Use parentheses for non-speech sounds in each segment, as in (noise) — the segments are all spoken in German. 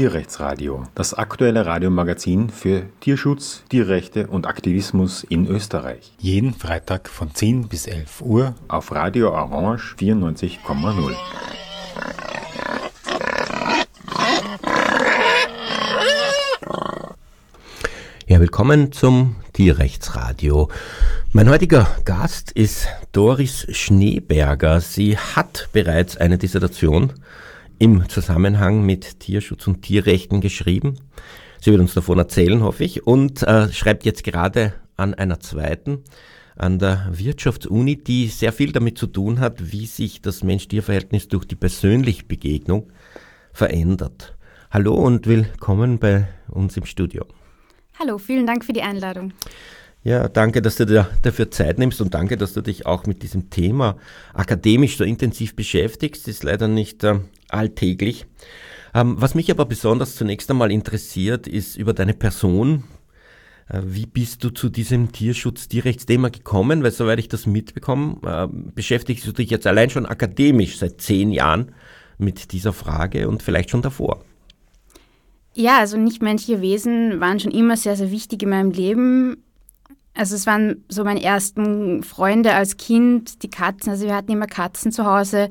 Tierrechtsradio, das aktuelle Radiomagazin für Tierschutz, Tierrechte und Aktivismus in Österreich. Jeden Freitag von 10 bis 11 Uhr auf Radio Orange 94,0. Ja, willkommen zum Tierrechtsradio. Mein heutiger Gast ist Doris Schneeberger. Sie hat bereits eine Dissertation im Zusammenhang mit Tierschutz und Tierrechten geschrieben. Sie wird uns davon erzählen, hoffe ich, und äh, schreibt jetzt gerade an einer zweiten an der Wirtschaftsuni, die sehr viel damit zu tun hat, wie sich das Mensch-Tier-Verhältnis durch die persönliche Begegnung verändert. Hallo und willkommen bei uns im Studio. Hallo, vielen Dank für die Einladung. Ja, danke, dass du dir dafür Zeit nimmst und danke, dass du dich auch mit diesem Thema akademisch so intensiv beschäftigst. Das ist leider nicht äh, alltäglich. Ähm, was mich aber besonders zunächst einmal interessiert, ist über deine Person. Äh, wie bist du zu diesem Tierschutz-Tierrechtsthema gekommen? Weil soweit ich das mitbekomme, äh, beschäftigst du dich jetzt allein schon akademisch seit zehn Jahren mit dieser Frage und vielleicht schon davor. Ja, also nichtmenschliche Wesen waren schon immer sehr, sehr wichtig in meinem Leben. Also es waren so meine ersten Freunde als Kind, die Katzen. Also wir hatten immer Katzen zu Hause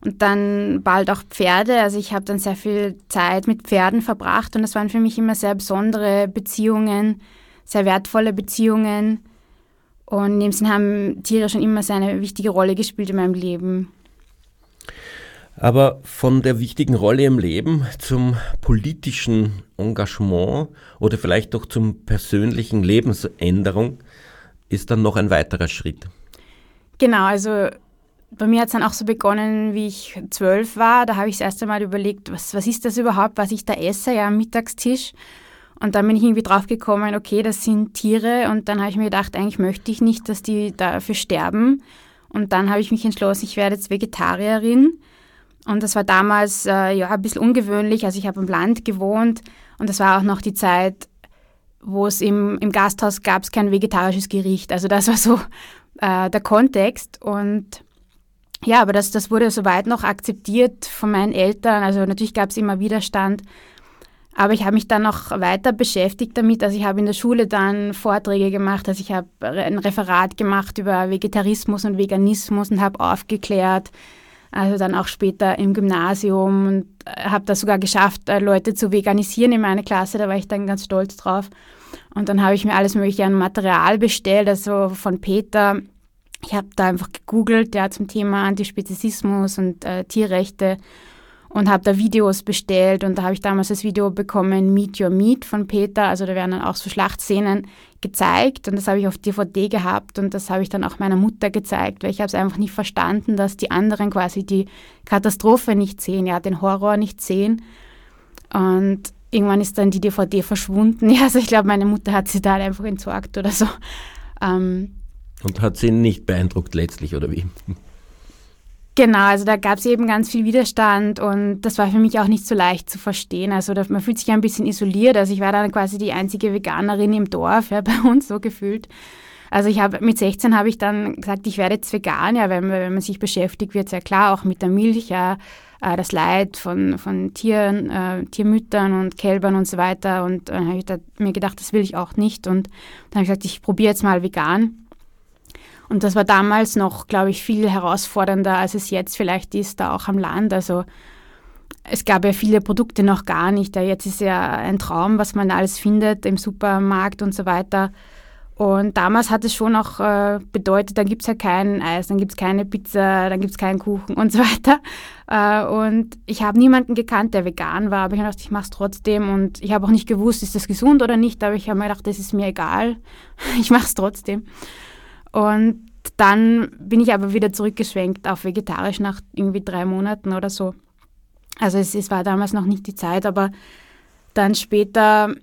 und dann bald auch Pferde. Also ich habe dann sehr viel Zeit mit Pferden verbracht und das waren für mich immer sehr besondere Beziehungen, sehr wertvolle Beziehungen. Und in dem Sinn haben Tiere schon immer eine wichtige Rolle gespielt in meinem Leben. Aber von der wichtigen Rolle im Leben zum politischen Engagement oder vielleicht auch zum persönlichen Lebensänderung ist dann noch ein weiterer Schritt. Genau, also bei mir hat es dann auch so begonnen, wie ich zwölf war. Da habe ich das erste Mal überlegt, was, was ist das überhaupt, was ich da esse, ja, am Mittagstisch. Und dann bin ich irgendwie drauf gekommen, okay, das sind Tiere. Und dann habe ich mir gedacht, eigentlich möchte ich nicht, dass die dafür sterben. Und dann habe ich mich entschlossen, ich werde jetzt Vegetarierin. Und das war damals äh, ja ein bisschen ungewöhnlich. Also ich habe im Land gewohnt und das war auch noch die Zeit, wo es im, im Gasthaus gab es kein vegetarisches Gericht. Also das war so äh, der Kontext. Und ja, aber das, das wurde soweit noch akzeptiert von meinen Eltern. Also natürlich gab es immer Widerstand. Aber ich habe mich dann noch weiter beschäftigt damit. Also ich habe in der Schule dann Vorträge gemacht. Also ich habe ein Referat gemacht über Vegetarismus und Veganismus und habe aufgeklärt, also dann auch später im Gymnasium und äh, habe das sogar geschafft, äh, Leute zu veganisieren in meiner Klasse. Da war ich dann ganz stolz drauf. Und dann habe ich mir alles mögliche an Material bestellt, also von Peter. Ich habe da einfach gegoogelt, ja, zum Thema Antispezismus und äh, Tierrechte und habe da Videos bestellt und da habe ich damals das Video bekommen, Meet Your Meat von Peter, also da werden dann auch so Schlachtszenen gezeigt und das habe ich auf DVD gehabt und das habe ich dann auch meiner Mutter gezeigt, weil ich habe es einfach nicht verstanden, dass die anderen quasi die Katastrophe nicht sehen, ja, den Horror nicht sehen und irgendwann ist dann die DVD verschwunden, (laughs) ja, also ich glaube, meine Mutter hat sie da einfach entsorgt oder so. Ähm, und hat sie nicht beeindruckt letztlich, oder wie? Genau, also da gab es eben ganz viel Widerstand und das war für mich auch nicht so leicht zu verstehen. Also da, man fühlt sich ein bisschen isoliert. Also ich war dann quasi die einzige Veganerin im Dorf, ja, (laughs) bei uns so gefühlt. Also ich habe mit 16 habe ich dann gesagt, ich werde jetzt vegan, ja, wenn, wenn man sich beschäftigt, wird sehr klar, auch mit der Milch, ja, äh, das Leid von, von Tieren, äh, Tiermüttern und Kälbern und so weiter. Und dann habe ich da, mir gedacht, das will ich auch nicht. Und dann habe ich gesagt, ich probiere jetzt mal vegan. Und das war damals noch, glaube ich, viel herausfordernder, als es jetzt vielleicht ist, da auch am Land. Also es gab ja viele Produkte noch gar nicht. Jetzt ist ja ein Traum, was man alles findet im Supermarkt und so weiter. Und damals hat es schon auch äh, bedeutet, dann gibt es ja kein Eis, dann gibt es keine Pizza, dann gibt es keinen Kuchen und so (laughs) weiter. Äh, und ich habe niemanden gekannt, der vegan war, aber ich habe gedacht, ich mache es trotzdem. Und ich habe auch nicht gewusst, ist das gesund oder nicht, aber ich habe mir gedacht, das ist mir egal, (laughs) ich mache es trotzdem. Und dann bin ich aber wieder zurückgeschwenkt auf vegetarisch nach irgendwie drei Monaten oder so. Also es, es war damals noch nicht die Zeit, aber dann später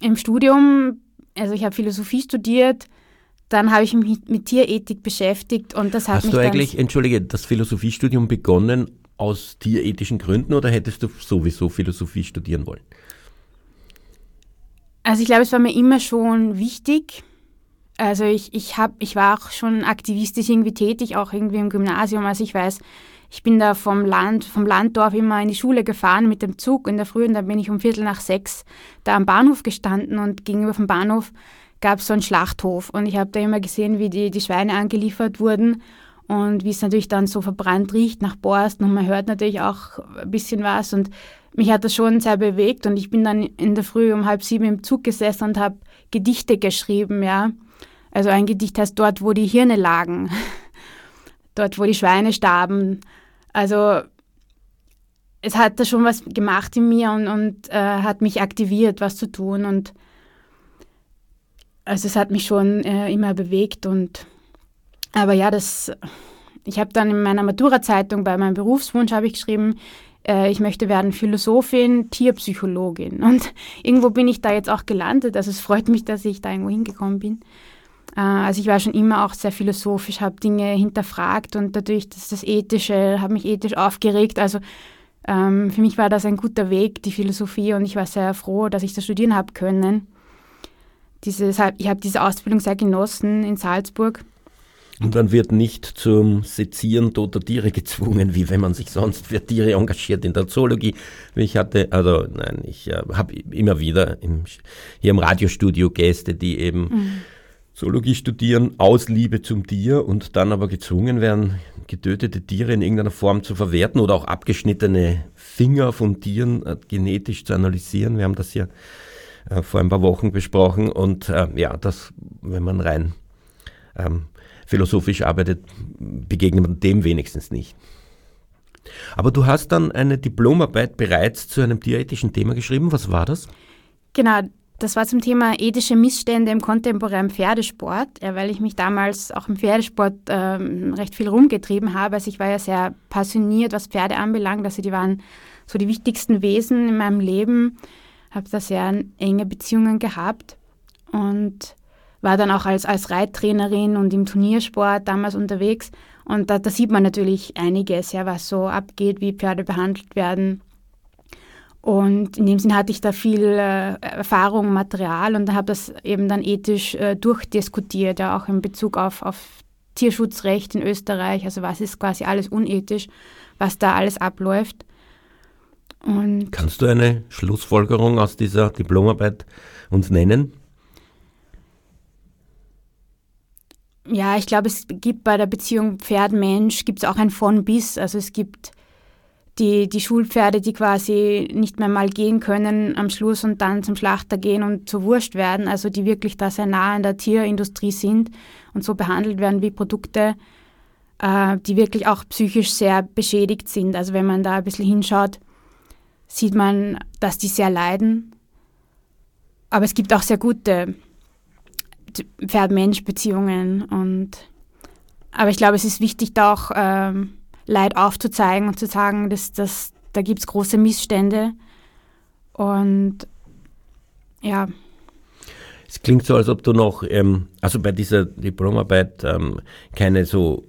im Studium, also ich habe Philosophie studiert, dann habe ich mich mit, Tierethik beschäftigt und das hat Hast mich du eigentlich, entschuldige, das Philosophiestudium begonnen aus tierethischen Gründen oder hättest du sowieso Philosophie studieren wollen? Also ich glaube, es war mir immer schon wichtig, also ich, ich, hab, ich war auch schon aktivistisch irgendwie tätig, auch irgendwie im Gymnasium. Also ich weiß, ich bin da vom Land, vom Landdorf immer in die Schule gefahren mit dem Zug in der Früh und dann bin ich um Viertel nach sechs da am Bahnhof gestanden und gegenüber vom Bahnhof gab es so einen Schlachthof und ich habe da immer gesehen, wie die, die Schweine angeliefert wurden und wie es natürlich dann so verbrannt riecht nach Borsten und man hört natürlich auch ein bisschen was und mich hat das schon sehr bewegt und ich bin dann in der Früh um halb sieben im Zug gesessen und habe Gedichte geschrieben, ja. Also ein Gedicht heißt dort, wo die Hirne lagen, (laughs) dort, wo die Schweine starben. Also es hat da schon was gemacht in mir und, und äh, hat mich aktiviert, was zu tun und also es hat mich schon äh, immer bewegt und aber ja, das ich habe dann in meiner Matura-Zeitung bei meinem Berufswunsch habe ich geschrieben, äh, ich möchte werden Philosophin, Tierpsychologin und (laughs) irgendwo bin ich da jetzt auch gelandet. Also es freut mich, dass ich da irgendwo hingekommen bin. Äh, also ich war schon immer auch sehr philosophisch, habe Dinge hinterfragt und dadurch dass das Ethische, habe mich ethisch aufgeregt. Also ähm, für mich war das ein guter Weg, die Philosophie und ich war sehr froh, dass ich das studieren habe können dieses, ich habe diese Ausbildung sehr genossen in Salzburg. Und man wird nicht zum Sezieren toter Tiere gezwungen, wie wenn man sich sonst für Tiere engagiert in der Zoologie. Ich hatte, also nein, ich äh, habe immer wieder im, hier im Radiostudio Gäste, die eben mhm. Zoologie studieren aus Liebe zum Tier und dann aber gezwungen werden, getötete Tiere in irgendeiner Form zu verwerten oder auch abgeschnittene Finger von Tieren äh, genetisch zu analysieren. Wir haben das hier äh, vor ein paar Wochen besprochen. Und äh, ja, das, wenn man rein ähm, philosophisch arbeitet, begegnet man dem wenigstens nicht. Aber du hast dann eine Diplomarbeit bereits zu einem tierethischen Thema geschrieben. Was war das? Genau, das war zum Thema ethische Missstände im kontemporären Pferdesport, ja, weil ich mich damals auch im Pferdesport ähm, recht viel rumgetrieben habe. Also ich war ja sehr passioniert, was Pferde anbelangt. Also die waren so die wichtigsten Wesen in meinem Leben habe da sehr enge Beziehungen gehabt und war dann auch als, als Reittrainerin und im Turniersport damals unterwegs. Und da, da sieht man natürlich einiges, ja, was so abgeht, wie Pferde behandelt werden. Und in dem Sinn hatte ich da viel äh, Erfahrung, Material und habe das eben dann ethisch äh, durchdiskutiert, ja, auch in Bezug auf, auf Tierschutzrecht in Österreich. Also was ist quasi alles unethisch, was da alles abläuft. Und Kannst du eine Schlussfolgerung aus dieser Diplomarbeit uns nennen? Ja, ich glaube, es gibt bei der Beziehung Pferd-Mensch gibt es auch ein von bis. Also es gibt die, die Schulpferde, die quasi nicht mehr mal gehen können am Schluss und dann zum Schlachter gehen und zur Wurst werden, also die wirklich da sehr nah an der Tierindustrie sind und so behandelt werden wie Produkte, äh, die wirklich auch psychisch sehr beschädigt sind. Also wenn man da ein bisschen hinschaut, sieht man, dass die sehr leiden. Aber es gibt auch sehr gute Pferd-Mensch-Beziehungen. Und aber ich glaube, es ist wichtig, da auch ähm, Leid aufzuzeigen und zu sagen, dass, dass da gibt es große Missstände. Und ja. Es klingt so, als ob du noch, ähm, also bei dieser Diplomarbeit ähm, keine so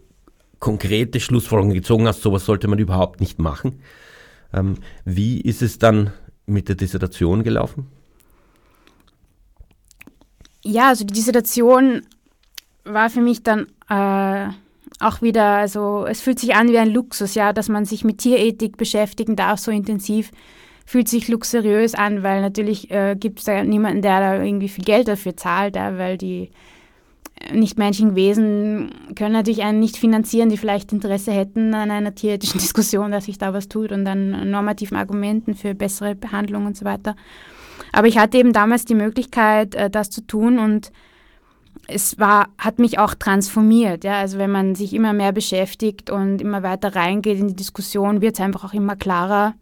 konkrete Schlussfolgerung gezogen hast, sowas sollte man überhaupt nicht machen. Ähm, wie ist es dann mit der Dissertation gelaufen? Ja, also die Dissertation war für mich dann äh, auch wieder, also es fühlt sich an wie ein Luxus, ja, dass man sich mit Tierethik beschäftigen darf so intensiv, fühlt sich luxuriös an, weil natürlich äh, gibt es da niemanden, der da irgendwie viel Geld dafür zahlt, ja, weil die nichtmenschlichen Wesen können natürlich einen nicht finanzieren, die vielleicht Interesse hätten an einer tierethischen (laughs) Diskussion, dass sich da was tut und an normativen Argumenten für bessere Behandlung und so weiter. Aber ich hatte eben damals die Möglichkeit, äh, das zu tun und es war, hat mich auch transformiert. Ja? Also wenn man sich immer mehr beschäftigt und immer weiter reingeht in die Diskussion, wird es einfach auch immer klarer.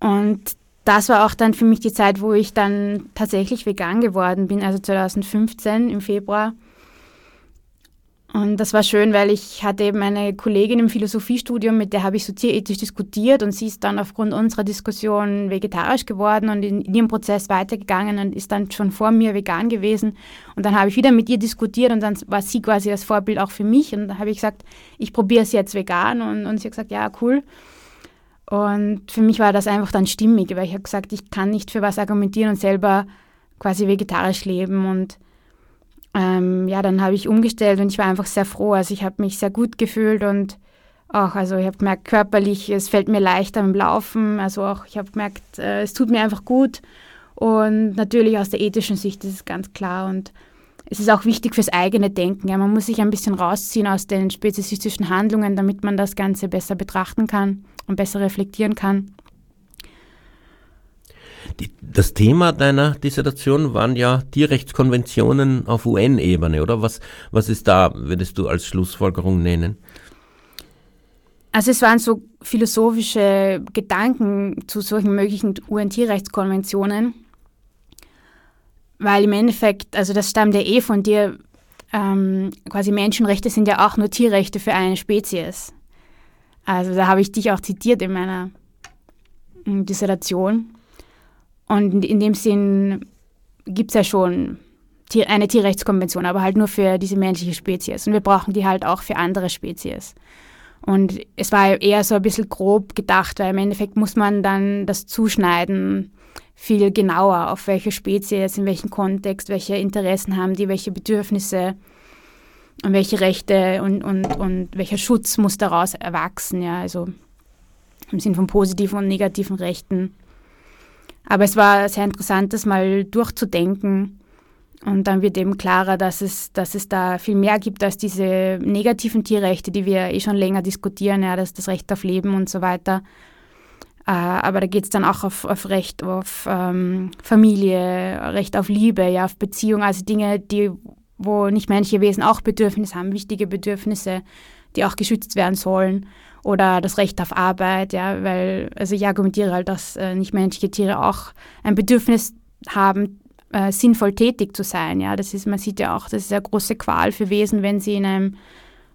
Und das war auch dann für mich die Zeit, wo ich dann tatsächlich vegan geworden bin, also 2015 im Februar. Und das war schön, weil ich hatte eben eine Kollegin im Philosophiestudium, mit der habe ich soziethisch diskutiert und sie ist dann aufgrund unserer Diskussion vegetarisch geworden und in, in, ihrem Prozess weitergegangen und ist dann schon vor mir vegan gewesen. Und dann habe ich wieder mit ihr diskutiert und dann war sie quasi das Vorbild auch für mich. Und dann habe ich gesagt, ich probiere es jetzt vegan und, und sie hat gesagt, ja, cool. Und für mich war das einfach dann stimmig, weil ich habe gesagt, ich kann nicht für was argumentieren und selber quasi vegetarisch leben. Und ähm, ja, dann habe ich umgestellt und ich war einfach sehr froh. Also ich habe mich sehr gut gefühlt und auch, also ich habe gemerkt, körperlich, es fällt mir leichter im Laufen. Also auch, ich habe gemerkt, äh, es tut mir einfach gut. Und natürlich aus der ethischen Sicht ist es ganz klar. Und es ist auch wichtig fürs eigene Denken. Ja, man muss sich ein bisschen rausziehen aus den speziesistischen Handlungen, damit man das Ganze besser betrachten kann und besser reflektieren kann. Die, das Thema deiner Dissertation waren ja Tierrechtskonventionen auf UN-Ebene, oder? Was, was ist da, würdest du als Schlussfolgerung nennen? Also es waren so philosophische Gedanken zu solchen möglichen UN-Tierrechtskonventionen, weil im Endeffekt, also das stammt ja eh von dir, ähm, quasi Menschenrechte sind ja auch nur Tierrechte für eine Spezies. Also da habe ich dich auch zitiert in meiner Dissertation. Und in dem Sinn gibt es ja schon eine Tierrechtskonvention, aber halt nur für diese menschliche Spezies. Und wir brauchen die halt auch für andere Spezies. Und es war eher so ein bisschen grob gedacht, weil im Endeffekt muss man dann das zuschneiden, viel genauer, auf welche Spezies, in welchem Kontext, welche Interessen haben die, welche Bedürfnisse und welche Rechte und, und, und welcher Schutz muss daraus erwachsen, ja, also im Sinn von positiven und negativen Rechten. Aber es war sehr interessant, das mal durchzudenken. Und dann wird eben klarer, dass es, dass es da viel mehr gibt als diese negativen Tierrechte, die wir eh schon länger diskutieren, ja, das, das Recht auf Leben und so weiter. Äh, aber da geht es dann auch auf, auf Recht auf ähm, Familie, Recht auf Liebe, ja, auf Beziehung, also Dinge, die, wo nicht menschliche Wesen auch Bedürfnisse haben, wichtige Bedürfnisse, die auch geschützt werden sollen oder das Recht auf Arbeit, ja, weil, also ich argumentiere halt, dass äh, nichtmenschliche Tiere auch ein Bedürfnis haben, äh, sinnvoll tätig zu sein, ja, das ist, man sieht ja auch, das ist eine große Qual für Wesen, wenn sie in einem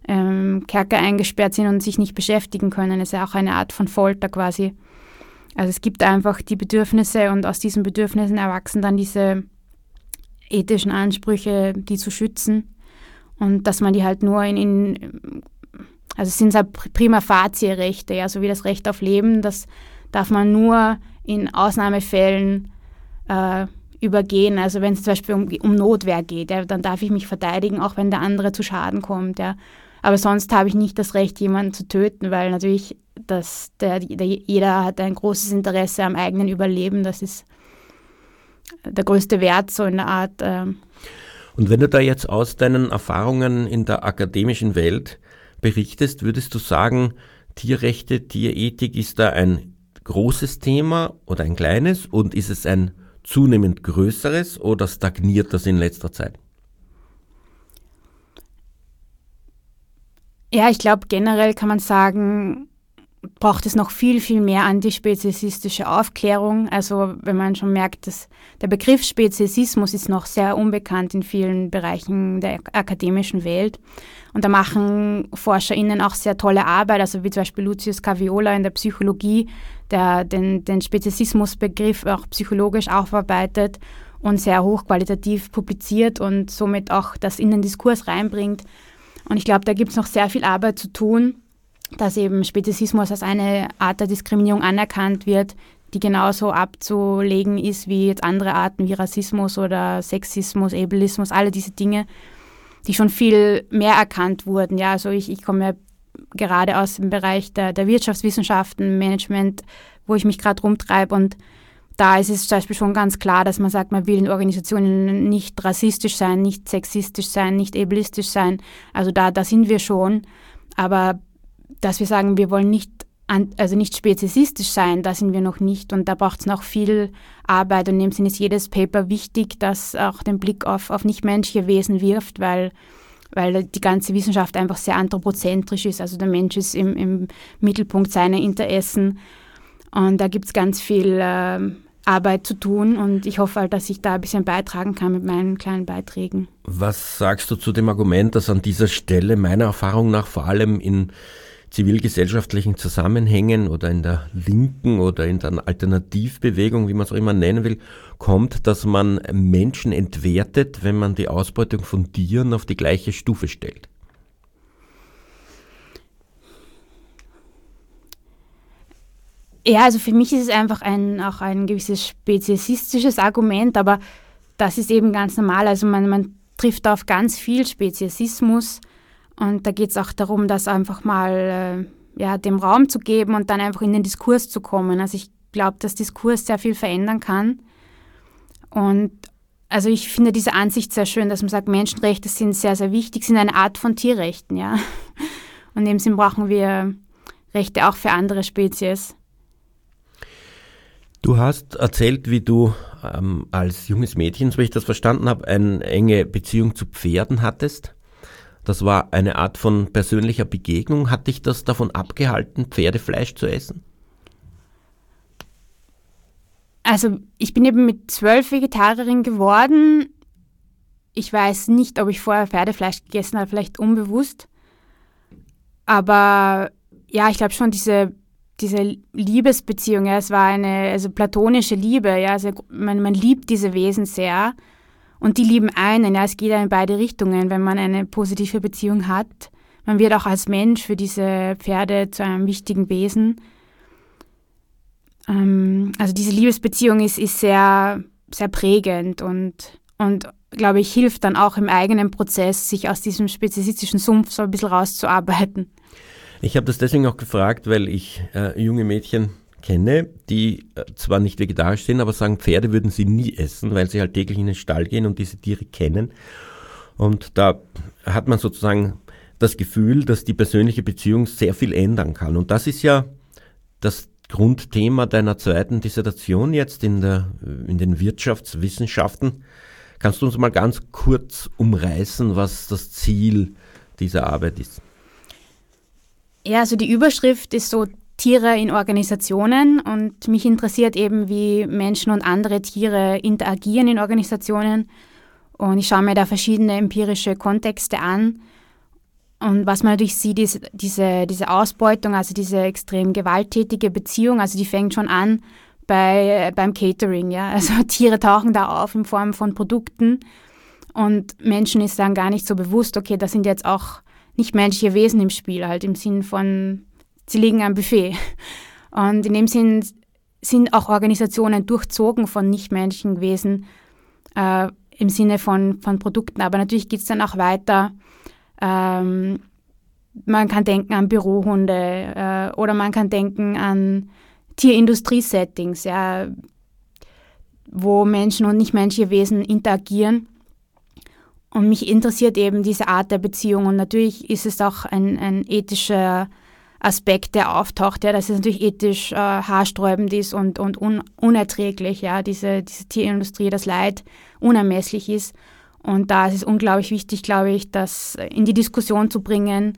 ähm, Kerker eingesperrt sind und sich nicht beschäftigen können, das ist ja auch eine Art von Folter quasi. Also es gibt einfach die Bedürfnisse und aus diesen Bedürfnissen erwachsen dann diese ethischen Ansprüche, die zu schützen. Und dass man die halt nur in, in also es sind halt prima facie Rechte, ja, so wie das Recht auf Leben, das darf man nur in Ausnahmefällen äh, übergehen. Also wenn es zum Beispiel um, um Notwehr geht, ja, dann darf ich mich verteidigen, auch wenn der andere zu Schaden kommt. Ja. Aber sonst habe ich nicht das Recht, jemanden zu töten, weil natürlich das, der, der, jeder hat ein großes Interesse am eigenen Überleben. Das ist der größte Wert so in der Art. Äh. Und wenn du da jetzt aus deinen Erfahrungen in der akademischen Welt berichtest, würdest du sagen, Tierrechte, Tierethik ist da ein großes Thema oder ein kleines und ist es ein zunehmend größeres oder stagniert das in letzter Zeit? Ja, ich glaube, generell kann man sagen, braucht es noch viel, viel mehr antispeziesistische Aufklärung. Also wenn man schon merkt, dass der Begriff Speziesismus ist noch sehr unbekannt in vielen Bereichen der akademischen Welt. Und da machen ForscherInnen auch sehr tolle Arbeit, also wie zum Beispiel Lucius Caviola in der Psychologie, der den, den Speziesismusbegriff auch psychologisch aufarbeitet und sehr hochqualitativ publiziert und somit auch das in den Diskurs reinbringt. Und ich glaube, da gibt es noch sehr viel Arbeit zu tun dass eben Speziesismus als eine Art der Diskriminierung anerkannt wird, die genauso abzulegen ist wie jetzt andere Arten wie Rassismus oder Sexismus, Ableismus, alle diese Dinge, die schon viel mehr erkannt wurden. Ja, also ich, ich komme ja gerade aus dem Bereich der, der Wirtschaftswissenschaften, Management, wo ich mich gerade rumtreibe und da ist es zum Beispiel schon ganz klar, dass man sagt, man will in Organisationen nicht rassistisch sein, nicht sexistisch sein, nicht ableistisch sein. Also da, da sind wir schon. Aber dass wir sagen, wir wollen nicht also nicht speziesistisch sein, da sind wir noch nicht und da braucht es noch viel Arbeit und in dem Sinne ist jedes Paper wichtig, das auch den Blick auf, auf nichtmenschliche Wesen wirft, weil, weil die ganze Wissenschaft einfach sehr anthropozentrisch ist. Also der Mensch ist im, im Mittelpunkt seiner Interessen und da gibt es ganz viel äh, Arbeit zu tun und ich hoffe halt, dass ich da ein bisschen beitragen kann mit meinen kleinen Beiträgen. Was sagst du zu dem Argument, dass an dieser Stelle meiner Erfahrung nach vor allem in zivilgesellschaftlichen Zusammenhängen oder in der Linken oder in der Alternativbewegung, wie man es auch immer nennen will, kommt, dass man Menschen entwertet, wenn man die Ausbeutung von Tieren auf die gleiche Stufe stellt? Ja, also für mich ist es einfach ein, auch ein gewisses speziesistisches Argument, aber das ist eben ganz normal. Also man, man trifft auf ganz viel Speziesismus und da geht es auch darum, dass einfach mal ja, dem Raum zu geben und dann einfach in den Diskurs zu kommen. Also ich glaube, dass Diskurs sehr viel verändern kann. Und also ich finde diese Ansicht sehr schön, dass man sagt, Menschenrechte sind sehr, sehr wichtig, sind eine Art von Tierrechten, ja. (laughs) Und in dem Sinn brauchen wir Rechte auch für andere Spezies. Du hast erzählt, wie du ähm, als junges Mädchen, so wie ich das verstanden habe, eine enge Beziehung zu Pferden hattest. Das war eine Art von persönlicher Begegnung. Hat dich das davon abgehalten, Pferdefleisch zu essen? Also ich bin eben mit zwölf Vegetarierin geworden. Ich weiß nicht, ob ich vorher Pferdefleisch gegessen habe, vielleicht unbewusst. Aber ja, ich glaube schon diese, diese Liebesbeziehung, ja, es war eine also platonische Liebe, ja, also man, man liebt diese Wesen sehr und die lieben einen, ja, es geht ja in beide Richtungen, wenn man eine positive Beziehung hat. Man wird auch als Mensch für diese Pferde zu einem wichtigen Wesen. Ähm, also diese Liebesbeziehung ist, ist sehr, sehr prägend und, und glaube ich, hilft dann auch im eigenen Prozess, sich aus diesem spezifischen Sumpf so ein bisschen rauszuarbeiten. Ich habe das deswegen auch gefragt, weil ich äh, junge Mädchen kenne, die äh, zwar nicht vegetarisch sind, aber sagen, Pferde würden sie nie essen, weil sie halt täglich in den Stall gehen und diese Tiere kennen. Und da hat man sozusagen das Gefühl, dass die persönliche Beziehung sehr viel ändern kann. Und das ist ja das Grundthema deiner zweiten Dissertation jetzt in, der, in den Wirtschaftswissenschaften. Kannst du uns mal ganz kurz umreißen, was das Ziel dieser Arbeit ist? Ja, also die Überschrift ist so Tiere in Organisationen und mich interessiert eben, wie Menschen und andere Tiere interagieren in Organisationen. Und ich schaue mir da verschiedene empirische Kontexte an und was man natürlich sieht, ist diese, diese Ausbeutung, also diese extrem gewalttätige Beziehung, also die fängt schon an bei, beim Catering, ja. (laughs) Also Tiere tauchen da auf in Form von Produkten und Menschen ist dann gar nicht so bewusst, okay, das sind jetzt auch nicht menschliche Wesen im Spiel, halt im Sinn von, sie liegen am Buffet. Und in dem Sinn sind auch Organisationen durchzogen von nichtmenschlichen Wesen äh, im Sinne von, von Produkten. Aber natürlich geht es dann auch weiter ähm, man kann denken an Bürohunde äh, oder man kann denken an Tierindustrie-Settings, ja, wo Menschen und nichtmenschliche Wesen interagieren. Und mich interessiert eben diese Art der Beziehung. Und natürlich ist es auch ein, ein ethischer Aspekt, der auftaucht, ja, dass es natürlich ethisch äh, haarsträubend ist und, und un, unerträglich, ja, diese, diese Tierindustrie, das Leid unermesslich ist. Und da ist es unglaublich wichtig, glaube ich, das in die Diskussion zu bringen.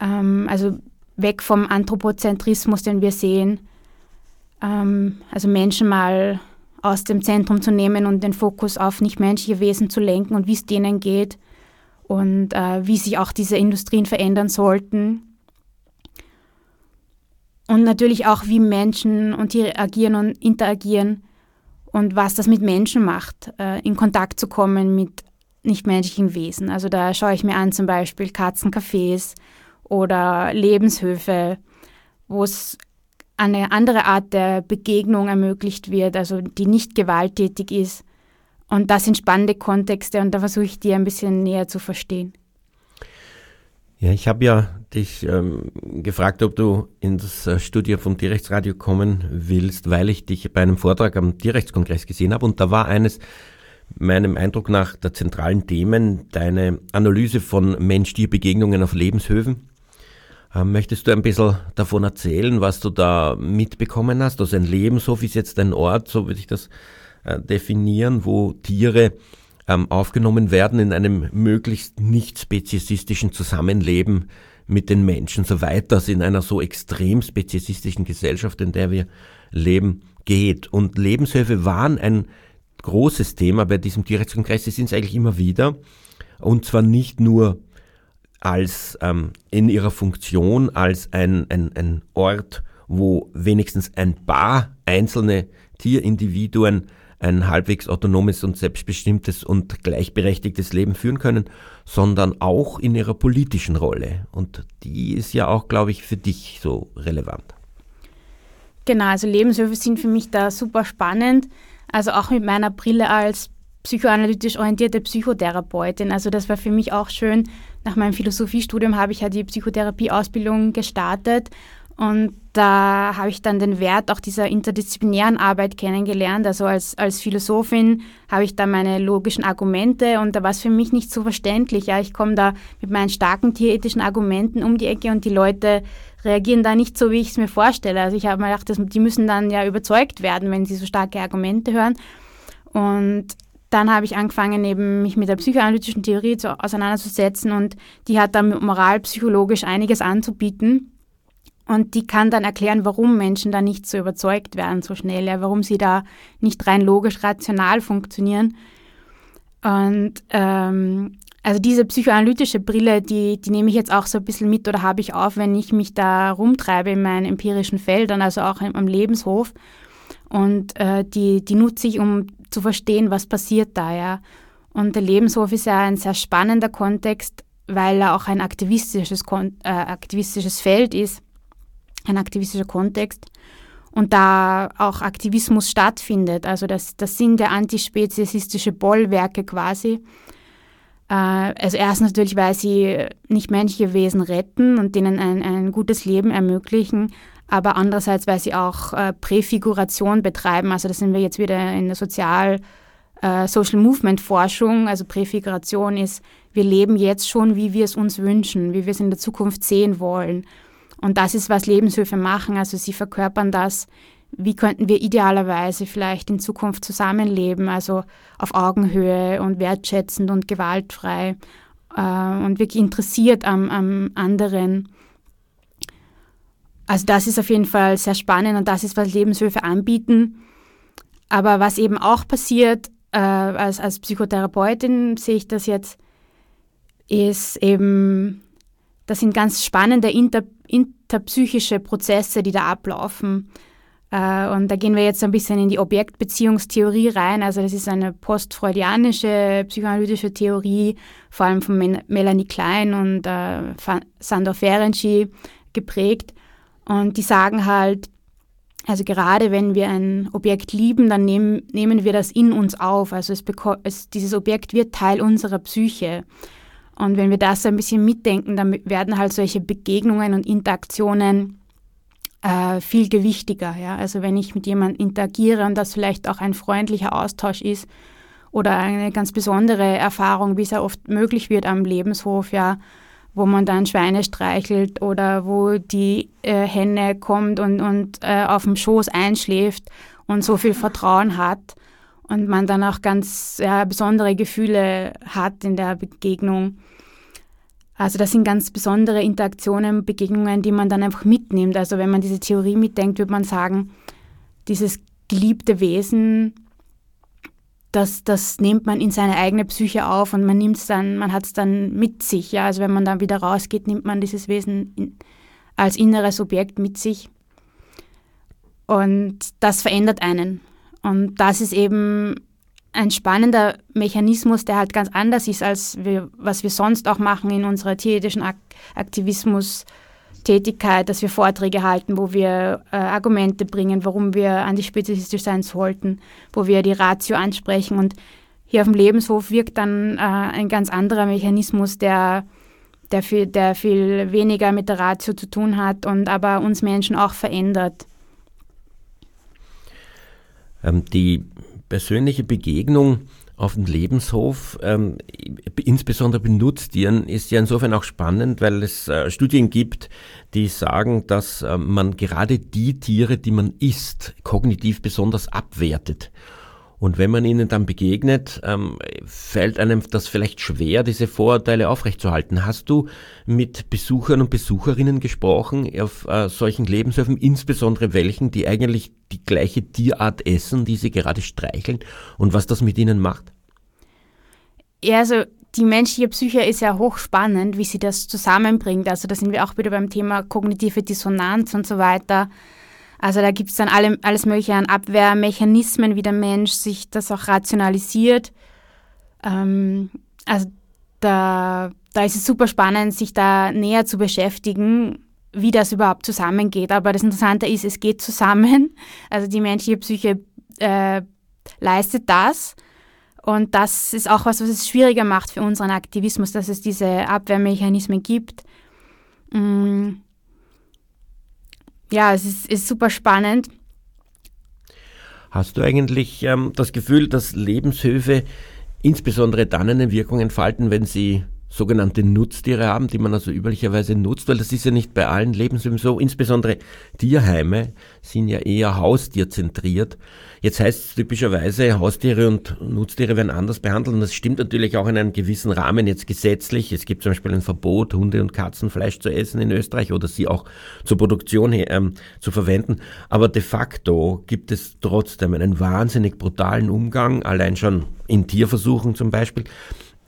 Ähm, also weg vom Anthropozentrismus, den wir sehen. Ähm, also Menschen mal aus dem Zentrum zu nehmen und den Fokus auf nichtmenschliche Wesen zu lenken und wie es denen geht und äh, wie sich auch diese Industrien verändern sollten. Und natürlich auch, wie Menschen und Tiere agieren und interagieren und was das mit Menschen macht, äh, in Kontakt zu kommen mit nichtmenschlichen Wesen. Also da schaue ich mir an zum Beispiel Katzencafés oder Lebenshöfe, wo es eine andere Art der Begegnung ermöglicht wird, also die nicht gewalttätig ist. Und das sind spannende Kontexte und da versuche ich dir ein bisschen näher zu verstehen. Ja, ich habe ja dich ähm, gefragt, ob du in das äh, Studio vom Tierrechtsradio kommen willst, weil ich dich bei einem Vortrag am Tierrechtskongress gesehen habe und da war eines meinem Eindruck nach der zentralen Themen deine Analyse von Mensch-Tier-Begegnungen auf Lebenshöfen. Ähm, möchtest du ein bisschen davon erzählen, was du da mitbekommen hast? Also ein Lebenshof ist jetzt ein Ort, so würde ich das äh, definieren, wo Tiere ähm, aufgenommen werden in einem möglichst nicht speziesistischen Zusammenleben mit den Menschen, soweit das in einer so extrem speziesistischen Gesellschaft, in der wir leben, geht. Und Lebenshöfe waren ein großes Thema bei diesem Tierrechtskongress, sie sind es eigentlich immer wieder. Und zwar nicht nur als ähm, in ihrer Funktion als ein, ein, ein Ort, wo wenigstens ein paar einzelne Tierindividuen ein halbwegs autonomes und selbstbestimmtes und gleichberechtigtes Leben führen können, sondern auch in ihrer politischen Rolle. Und die ist ja auch, glaube ich, für dich so relevant. Genau, also Lebenshöfe sind für mich da super spannend. Also auch mit meiner Brille als psychoanalytisch orientierte Psychotherapeutin. Also das war für mich auch schön nach meinem Philosophiestudium habe ich ja die Psychotherapieausbildung gestartet und da habe ich dann den Wert auch dieser interdisziplinären Arbeit kennengelernt. Also als, als Philosophin habe ich da meine logischen Argumente und da war es für mich nicht so verständlich. Ja, ich komme da mit meinen starken tierethischen Argumenten um die Ecke und die Leute reagieren da nicht so, wie ich es mir vorstelle. Also ich habe mir gedacht, die müssen dann ja überzeugt werden, wenn sie so starke Argumente hören. Und dann habe ich angefangen, eben mich mit der psychoanalytischen Theorie zu, auseinanderzusetzen und die hat dann moralpsychologisch einiges anzubieten. Und die kann dann erklären, warum Menschen da nicht so überzeugt werden so schnell, ja, warum sie da nicht rein logisch rational funktionieren. Und ähm, also diese psychoanalytische Brille, die, die nehme ich jetzt auch so ein bisschen mit oder habe ich auf, wenn ich mich da rumtreibe in meinen empirischen Feldern, also auch am Lebenshof. Und äh, die, die nutze ich, um zu verstehen, was passiert da, ja. Und der Lebenshof ist ja ein sehr spannender Kontext, weil er auch ein aktivistisches, äh, aktivistisches Feld ist, ein aktivistischer Kontext. Und da auch Aktivismus stattfindet. Also das, das sind der antispeziesistische Bollwerke quasi. Äh, also erstens natürlich, weil sie nicht menschliche Wesen retten und denen ein, ein gutes Leben ermöglichen, aber andererseits, weil sie auch äh, Präfiguration betreiben. Also da sind wir jetzt wieder in der Sozial- äh, Social Movement Forschung, also Präfiguration ist, wir leben jetzt schon, wie wir es uns wünschen, wie wir es in der Zukunft sehen wollen. Und das ist, was Lebenshöfe machen. Also sie verkörpern das, wie könnten wir idealerweise vielleicht in Zukunft zusammenleben, also auf Augenhöhe und wertschätzend und gewaltfrei äh, und wirklich interessiert am, am anderen. Also das ist auf jeden Fall sehr spannend und das ist, was Lebenshöfe anbieten. Aber was eben auch passiert, äh, als, als Psychotherapeutin sehe ich das jetzt, ist eben, das sind ganz spannende inter, interpsychische Prozesse, die da ablaufen. Äh, und da gehen wir jetzt ein bisschen in die Objektbeziehungstheorie rein. Also das ist eine postfreudianische psychoanalytische Theorie, vor allem von Melanie Klein und äh, Sandor Ferenczi geprägt. Und die sagen halt, also gerade wenn wir ein Objekt lieben, dann nehmen, nehmen wir das in uns auf. Also es es, dieses Objekt wird Teil unserer Psyche. Und wenn wir das ein bisschen mitdenken, dann werden halt solche Begegnungen und Interaktionen äh, viel gewichtiger. Ja? Also wenn ich mit jemandem interagiere und das vielleicht auch ein freundlicher Austausch ist oder eine ganz besondere Erfahrung, wie es ja oft möglich wird am Lebenshof, ja, wo man dann Schweine streichelt oder wo die äh, Henne kommt und, und äh, auf dem Schoß einschläft und so viel Vertrauen hat und man dann auch ganz ja, besondere Gefühle hat in der Begegnung. Also das sind ganz besondere Interaktionen, Begegnungen, die man dann einfach mitnimmt. Also wenn man diese Theorie mitdenkt, würde man sagen, dieses geliebte Wesen das, das nimmt man in seine eigene Psyche auf und man nimmt es dann, man hat es dann mit sich. Ja? Also wenn man dann wieder rausgeht, nimmt man dieses Wesen in, als inneres Objekt mit sich. Und das verändert einen. Und das ist eben ein spannender Mechanismus, der halt ganz anders ist, als wir, was wir sonst auch machen in unserer tierethischen Aktivismus. Tätigkeit, dass wir Vorträge halten, wo wir äh, Argumente bringen, warum wir antispeziesistisch sein sollten, wo wir die Ratio ansprechen. Und hier auf dem Lebenshof wirkt dann äh, ein ganz anderer Mechanismus, der, der, viel, der viel weniger mit der Ratio zu tun hat und aber uns Menschen auch verändert. Ähm, die persönliche Begegnung auf dem Lebenshof, ähm, insbesondere benutzt Nutztieren, ist ja insofern auch spannend, weil es äh, Studien gibt, die sagen, dass äh, man gerade die Tiere, die man isst, kognitiv besonders abwertet. Und wenn man ihnen dann begegnet, ähm, fällt einem das vielleicht schwer, diese Vorurteile aufrechtzuerhalten. Hast du mit Besuchern und Besucherinnen gesprochen auf äh, solchen Lebenshöfen, insbesondere welchen, die eigentlich die gleiche Tierart essen, die sie gerade streicheln und was das mit ihnen macht? Ja, also die menschliche Psyche ist ja hochspannend, wie sie das zusammenbringt. Also da sind wir auch wieder beim Thema kognitive Dissonanz und so weiter. Also da gibt es dann alle, alles Mögliche an Abwehrmechanismen, wie der Mensch sich das auch rationalisiert. Ähm, also da, da ist es super spannend, sich da näher zu beschäftigen, wie das überhaupt zusammengeht. Aber das Interessante ist, es geht zusammen. (laughs) Also die menschliche Psyche äh, leistet das. Und das ist auch was, was es schwieriger macht für unseren Aktivismus, dass es diese Abwehrmechanismen gibt. Mm. Ja, es ist, ist super spannend. Hast du eigentlich ähm, das Gefühl, dass Lebenshöfe insbesondere dann eine Wirkung entfalten, wenn sie sogenannte Nutztiere haben, die man also üblicherweise nutzt, weil das ist ja nicht bei allen Lebenshöfen so. Insbesondere Tierheime sind ja eher haustierzentriert. Jetzt heißt es typischerweise, Haustiere und Nutztiere werden anders behandelt und das stimmt natürlich auch in einem gewissen Rahmen jetzt gesetzlich. Es gibt zum Beispiel ein Verbot, Hunde- und Katzenfleisch zu essen in Österreich oder sie auch zur Produktion ähm, zu verwenden. Aber de facto gibt es trotzdem einen wahnsinnig brutalen Umgang, allein schon in Tierversuchen zum Beispiel.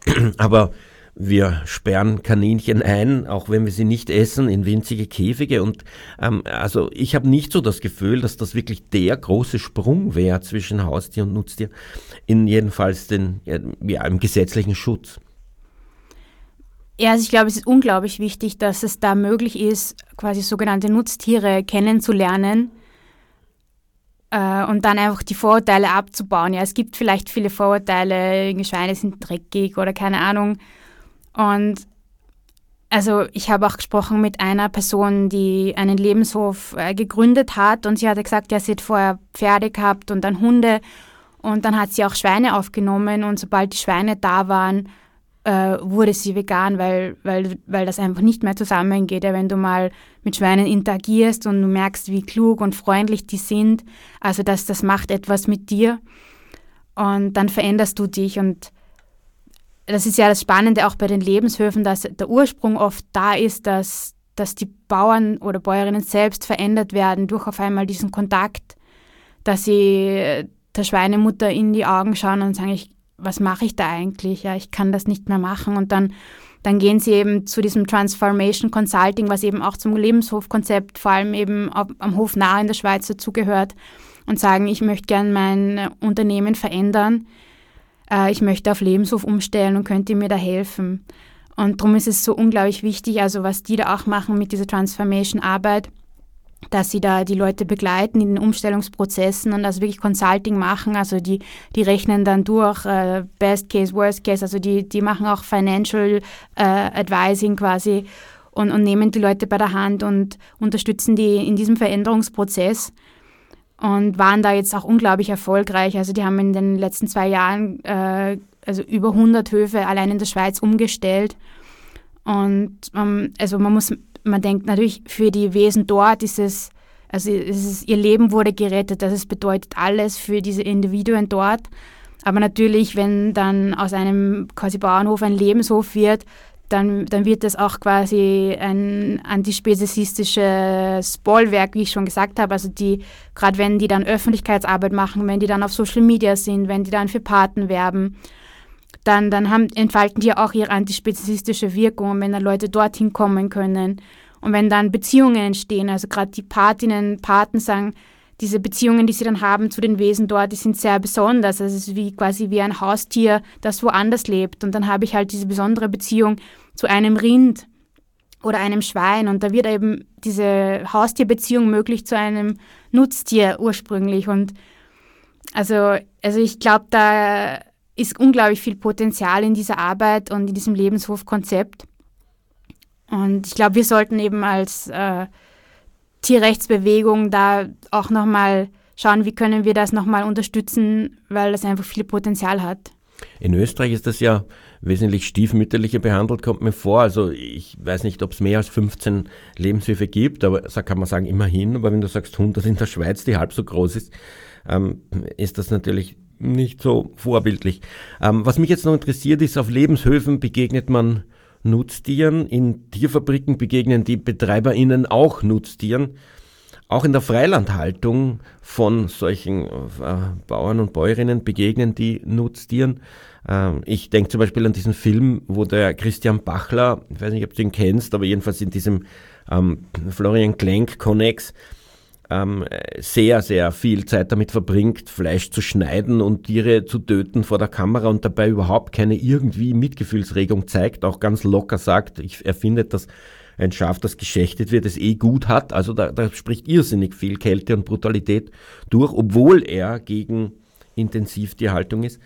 (clears throat) Aber wir sperren Kaninchen ein, auch wenn wir sie nicht essen, in winzige Käfige. Und ähm, also ich habe nicht so das Gefühl, dass das wirklich der große Sprung wäre zwischen Haustier und Nutztier, in jedenfalls den, ja, im gesetzlichen Schutz. Ja, also ich glaube, es ist unglaublich wichtig, dass es da möglich ist, quasi sogenannte Nutztiere kennenzulernen äh, und dann einfach die Vorurteile abzubauen. Ja, es gibt vielleicht viele Vorurteile, Schweine sind dreckig oder keine Ahnung. Und also ich habe auch gesprochen mit einer Person, die einen Lebenshof äh, gegründet hat und sie hatte gesagt, ja, sie hat vorher Pferde gehabt und dann Hunde und dann hat sie auch Schweine aufgenommen und sobald die Schweine da waren, äh, wurde sie vegan, weil, weil, weil das einfach nicht mehr zusammengeht. Wenn du mal mit Schweinen interagierst und du merkst, wie klug und freundlich die sind, also das, das macht etwas mit dir und dann veränderst du dich und das ist ja das Spannende auch bei den Lebenshöfen, dass der Ursprung oft da ist, dass, dass die Bauern oder Bäuerinnen selbst verändert werden durch auf einmal diesen Kontakt, dass sie der Schweinemutter in die Augen schauen und sagen, ich, was mache ich da eigentlich? Ja, ich kann das nicht mehr machen. Und dann, dann gehen sie eben zu diesem Transformation Consulting, was eben auch zum Lebenshofkonzept, vor allem eben am Hof nah in der Schweiz dazugehört, und sagen, ich möchte gern mein Unternehmen verändern äh, ich möchte auf Lebenshof umstellen und könnt ihr mir da helfen? Und darum ist es so unglaublich wichtig, also was die da auch machen mit dieser Transformation-Arbeit, dass sie da die Leute begleiten in den Umstellungsprozessen und also wirklich Consulting machen. Also die, die rechnen dann durch, äh, Best Case, Worst Case, also die, die machen auch Financial äh, Advising quasi und, und nehmen die Leute bei der Hand und unterstützen die in diesem Veränderungsprozess und waren da jetzt auch unglaublich erfolgreich. Also die haben in den letzten zwei Jahren äh, also über 100 Höfe allein in der Schweiz umgestellt. Und ähm, also man muss, man denkt natürlich für die Wesen dort ist es, also es ihr Leben wurde gerettet. Das bedeutet alles für diese Individuen dort. Aber natürlich, wenn dann aus einem quasi Bauernhof ein Lebenshof wird, dann, dann wird das auch quasi ein antispezesistisches Bollwerk, wie ich schon gesagt habe. Also die, gerade wenn die dann Öffentlichkeitsarbeit machen, wenn die dann auf Social Media sind, wenn die dann für Paten werben, dann, dann haben, entfalten die auch ihre antispezesistische Wirkung, wenn dann Leute dorthin kommen können. Und wenn dann Beziehungen entstehen, also gerade die Patinnen, Paten sagen, diese Beziehungen, die sie dann haben zu den Wesen dort, die sind sehr besonders. Also es ist wie quasi wie ein Haustier, das woanders lebt. Und dann habe ich halt diese besondere Beziehung zu einem Rind oder einem Schwein. Und da wird eben diese Haustierbeziehung möglich zu einem Nutztier ursprünglich. Und also, also ich glaube, da ist unglaublich viel Potenzial in dieser Arbeit und in diesem Lebenshofkonzept. Und ich glaube, wir sollten eben als äh, Tierrechtsbewegung da auch nochmal schauen, wie können wir das nochmal unterstützen, weil das einfach viel Potenzial hat. In Österreich ist das ja wesentlich stiefmütterlicher behandelt, kommt mir vor. Also ich weiß nicht, ob es mehr als 15 Lebenshöfe gibt, aber da kann man sagen, immerhin. Aber wenn du sagst 100 in der Schweiz, die halb so groß ist, ähm, ist das natürlich nicht so vorbildlich. Ähm, was mich jetzt noch interessiert ist, auf Lebenshöfen begegnet man Nutztieren. In Tierfabriken begegnen die BetreiberInnen auch Nutztieren. Auch in der Freilandhaltung von solchen äh, Bauern und Bäuerinnen begegnen die Nutztieren. Ähm, ich denke zum Beispiel an diesen Film, wo der Christian Bachler, ich weiß nicht, ob du ihn kennst, aber jedenfalls in diesem ähm, Florian Klenk Connex, ähm, sehr, sehr viel Zeit damit verbringt, Fleisch zu schneiden und Tiere zu töten vor der Kamera und dabei überhaupt keine irgendwie Mitgefühlsregung zeigt, auch ganz locker sagt, ich, er findet, dass ein Schaf, das geschächtet wird, es eh gut hat. Also da, da spricht irrsinnig viel Kälte und Brutalität durch, obwohl er gegen Intensivtierhaltung ist.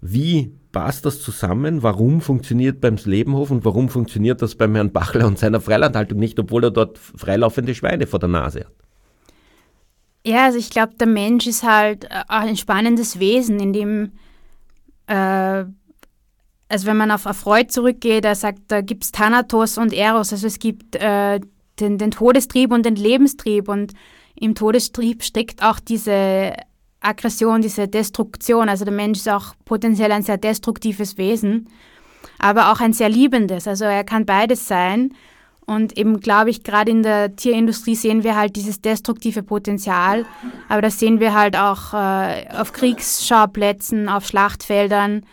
Wie passt das zusammen? Warum funktioniert beim Lebenhof und warum funktioniert das beim Herrn Bachler und seiner Freilandhaltung nicht, obwohl er dort freilaufende Schweine vor der Nase hat? Ja, also ich glaube, der Mensch ist halt äh, ein spannendes Wesen, in dem, äh, also wenn man auf, auf Freud zurückgeht, er sagt, da gibt es Thanatos und Eros, also es gibt äh, den, den Todestrieb und den Lebenstrieb und im Todestrieb steckt auch diese Aggression, diese Destruktion. Also der Mensch ist auch potenziell ein sehr destruktives Wesen, aber auch ein sehr liebendes. Also er kann beides sein. Und eben, glaube ich, gerade in der Tierindustrie sehen wir halt dieses destruktive Potenzial. Aber das sehen wir halt auch äh, auf Kriegsschauplätzen, auf Schlachtfeldern,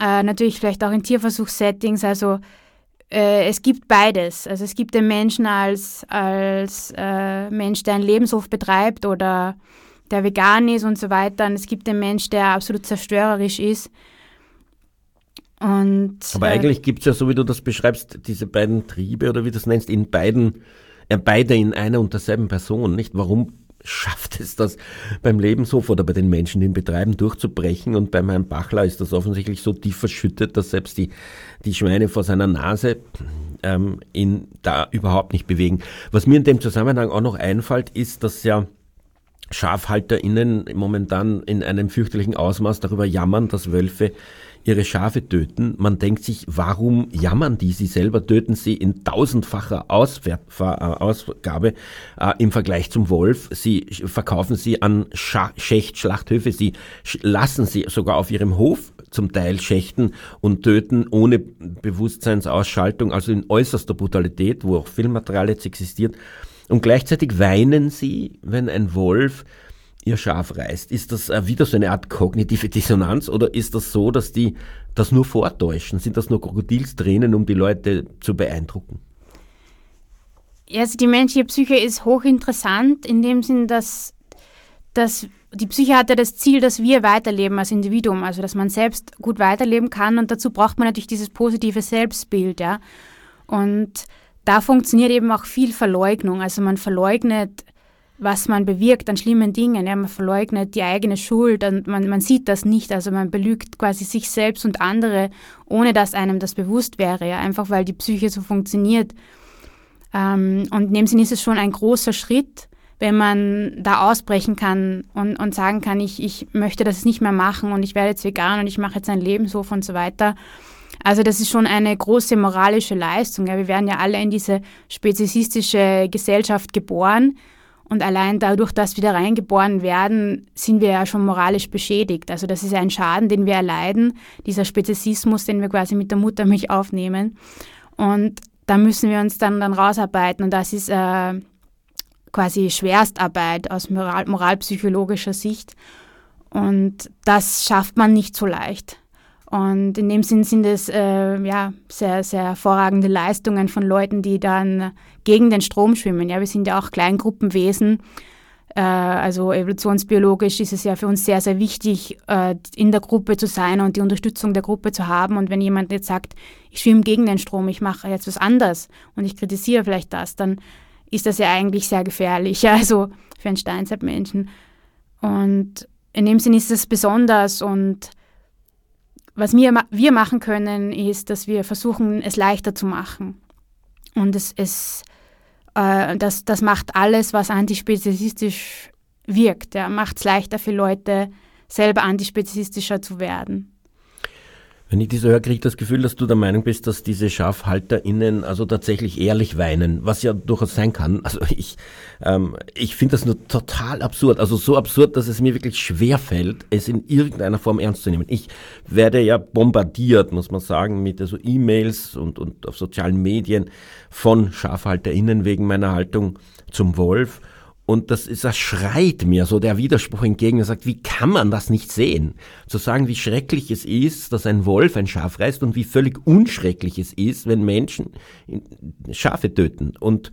äh, natürlich vielleicht auch in Tierversuchssettings. Also äh, es gibt beides. Also es gibt den Menschen als, als äh, Mensch, der einen Lebenshof betreibt oder der vegan ist und so weiter. Und es gibt den Mensch, der absolut zerstörerisch ist. Und, Aber äh, eigentlich gibt es ja, so wie du das beschreibst, diese beiden Triebe oder wie du das nennst, in beiden, äh, beide in einer und derselben Person, nicht? Warum schafft es das beim Lebenshof oder bei den Menschen, die ihn betreiben, durchzubrechen? Und beim Herrn Bachler ist das offensichtlich so tief verschüttet, dass selbst die, die Schweine vor seiner Nase ähm, ihn da überhaupt nicht bewegen. Was mir in dem Zusammenhang auch noch einfällt, ist, dass ja SchafhalterInnen momentan in einem fürchterlichen Ausmaß darüber jammern, dass Wölfe ihre Schafe töten. Man denkt sich, warum jammern die? Sie selber töten sie in tausendfacher äh, Ausgabe äh, im Vergleich zum Wolf. Sie verkaufen sie an Scha Schächtschlachthöfe. Sie lassen sie sogar auf ihrem Hof zum Teil schächten und töten ohne Bewusstseinsausschaltung, also in äußerster Brutalität, wo auch Filmmaterial jetzt existiert. Und gleichzeitig weinen sie, wenn ein Wolf ihr Schaf reißt. Ist das äh, wieder so eine Art kognitive Dissonanz oder ist das so, dass die das nur vortäuschen? Sind das nur Krokodilstränen, um die Leute zu beeindrucken? Also die menschliche Psyche ist hochinteressant in dem Sinn, dass, dass die Psyche hat ja das Ziel, dass wir weiterleben als Individuum, also dass man selbst gut weiterleben kann und dazu braucht man natürlich dieses positive Selbstbild, ja. Und da funktioniert eben auch viel Verleugnung. Also man verleugnet, was man bewirkt an schlimmen Dingen. Ja, man verleugnet die eigene Schuld und man, man sieht das nicht. Also man belügt quasi sich selbst und andere, ohne dass einem das bewusst wäre. Ja, einfach weil die Psyche so funktioniert. Ähm, und in dem Sinn ist es schon ein großer Schritt, wenn man da ausbrechen kann und, und sagen kann, ich, ich möchte das nicht mehr machen und ich werde jetzt vegan und ich mache jetzt ein Lebenshof und so weiter. Also das ist schon eine große moralische Leistung. Ja. Wir werden ja alle in diese speziesistische Gesellschaft geboren und allein dadurch, dass wir da reingeboren werden, sind wir ja schon moralisch beschädigt. Also das ist ein Schaden, den wir erleiden, dieser Speziesismus, den wir quasi mit der Muttermilch aufnehmen. Und da müssen wir uns dann, dann rausarbeiten und das ist äh, quasi Schwerstarbeit aus moral moralpsychologischer Sicht. Und das schafft man nicht so leicht. Und in dem Sinn sind es äh, ja, sehr, sehr hervorragende Leistungen von Leuten, die dann gegen den Strom schwimmen. Ja, wir sind ja auch Kleingruppenwesen. Äh, also evolutionsbiologisch ist es ja für uns sehr, sehr wichtig, äh, in der Gruppe zu sein und die Unterstützung der Gruppe zu haben. Und wenn jemand jetzt sagt, ich schwimme gegen den Strom, ich mache jetzt was anderes und ich kritisiere vielleicht das, dann ist das ja eigentlich sehr gefährlich. Ja, (laughs) also für einen Steinzeitmenschen. Und in dem Sinn ist es besonders und was wir, wir machen können, ist, dass wir versuchen, es leichter zu machen. Und es, es äh, das, das macht alles, was antispeziesistisch wirkt. Ja, macht es leichter für Leute, selber antispezisistischer zu werden. Wenn ich das höre, kriege ich das Gefühl, dass du der Meinung bist, dass diese SchafhalterInnen also tatsächlich ehrlich weinen, was ja durchaus sein kann. Also ich, ähm, ich finde das nur total absurd. Also so absurd, dass es mir wirklich schwer fällt, es in irgendeiner Form ernst zu nehmen. Ich werde ja bombardiert, muss man sagen, mit also E-Mails und, und auf sozialen Medien von SchafhalterInnen wegen meiner Haltung zum Wolf. Und das, ist, das schreit mir so der Widerspruch entgegen. Er sagt, wie kann man das nicht sehen? Zu sagen, wie schrecklich es ist, dass ein Wolf ein Schaf reißt und wie völlig unschrecklich es ist, wenn Menschen Schafe töten. Und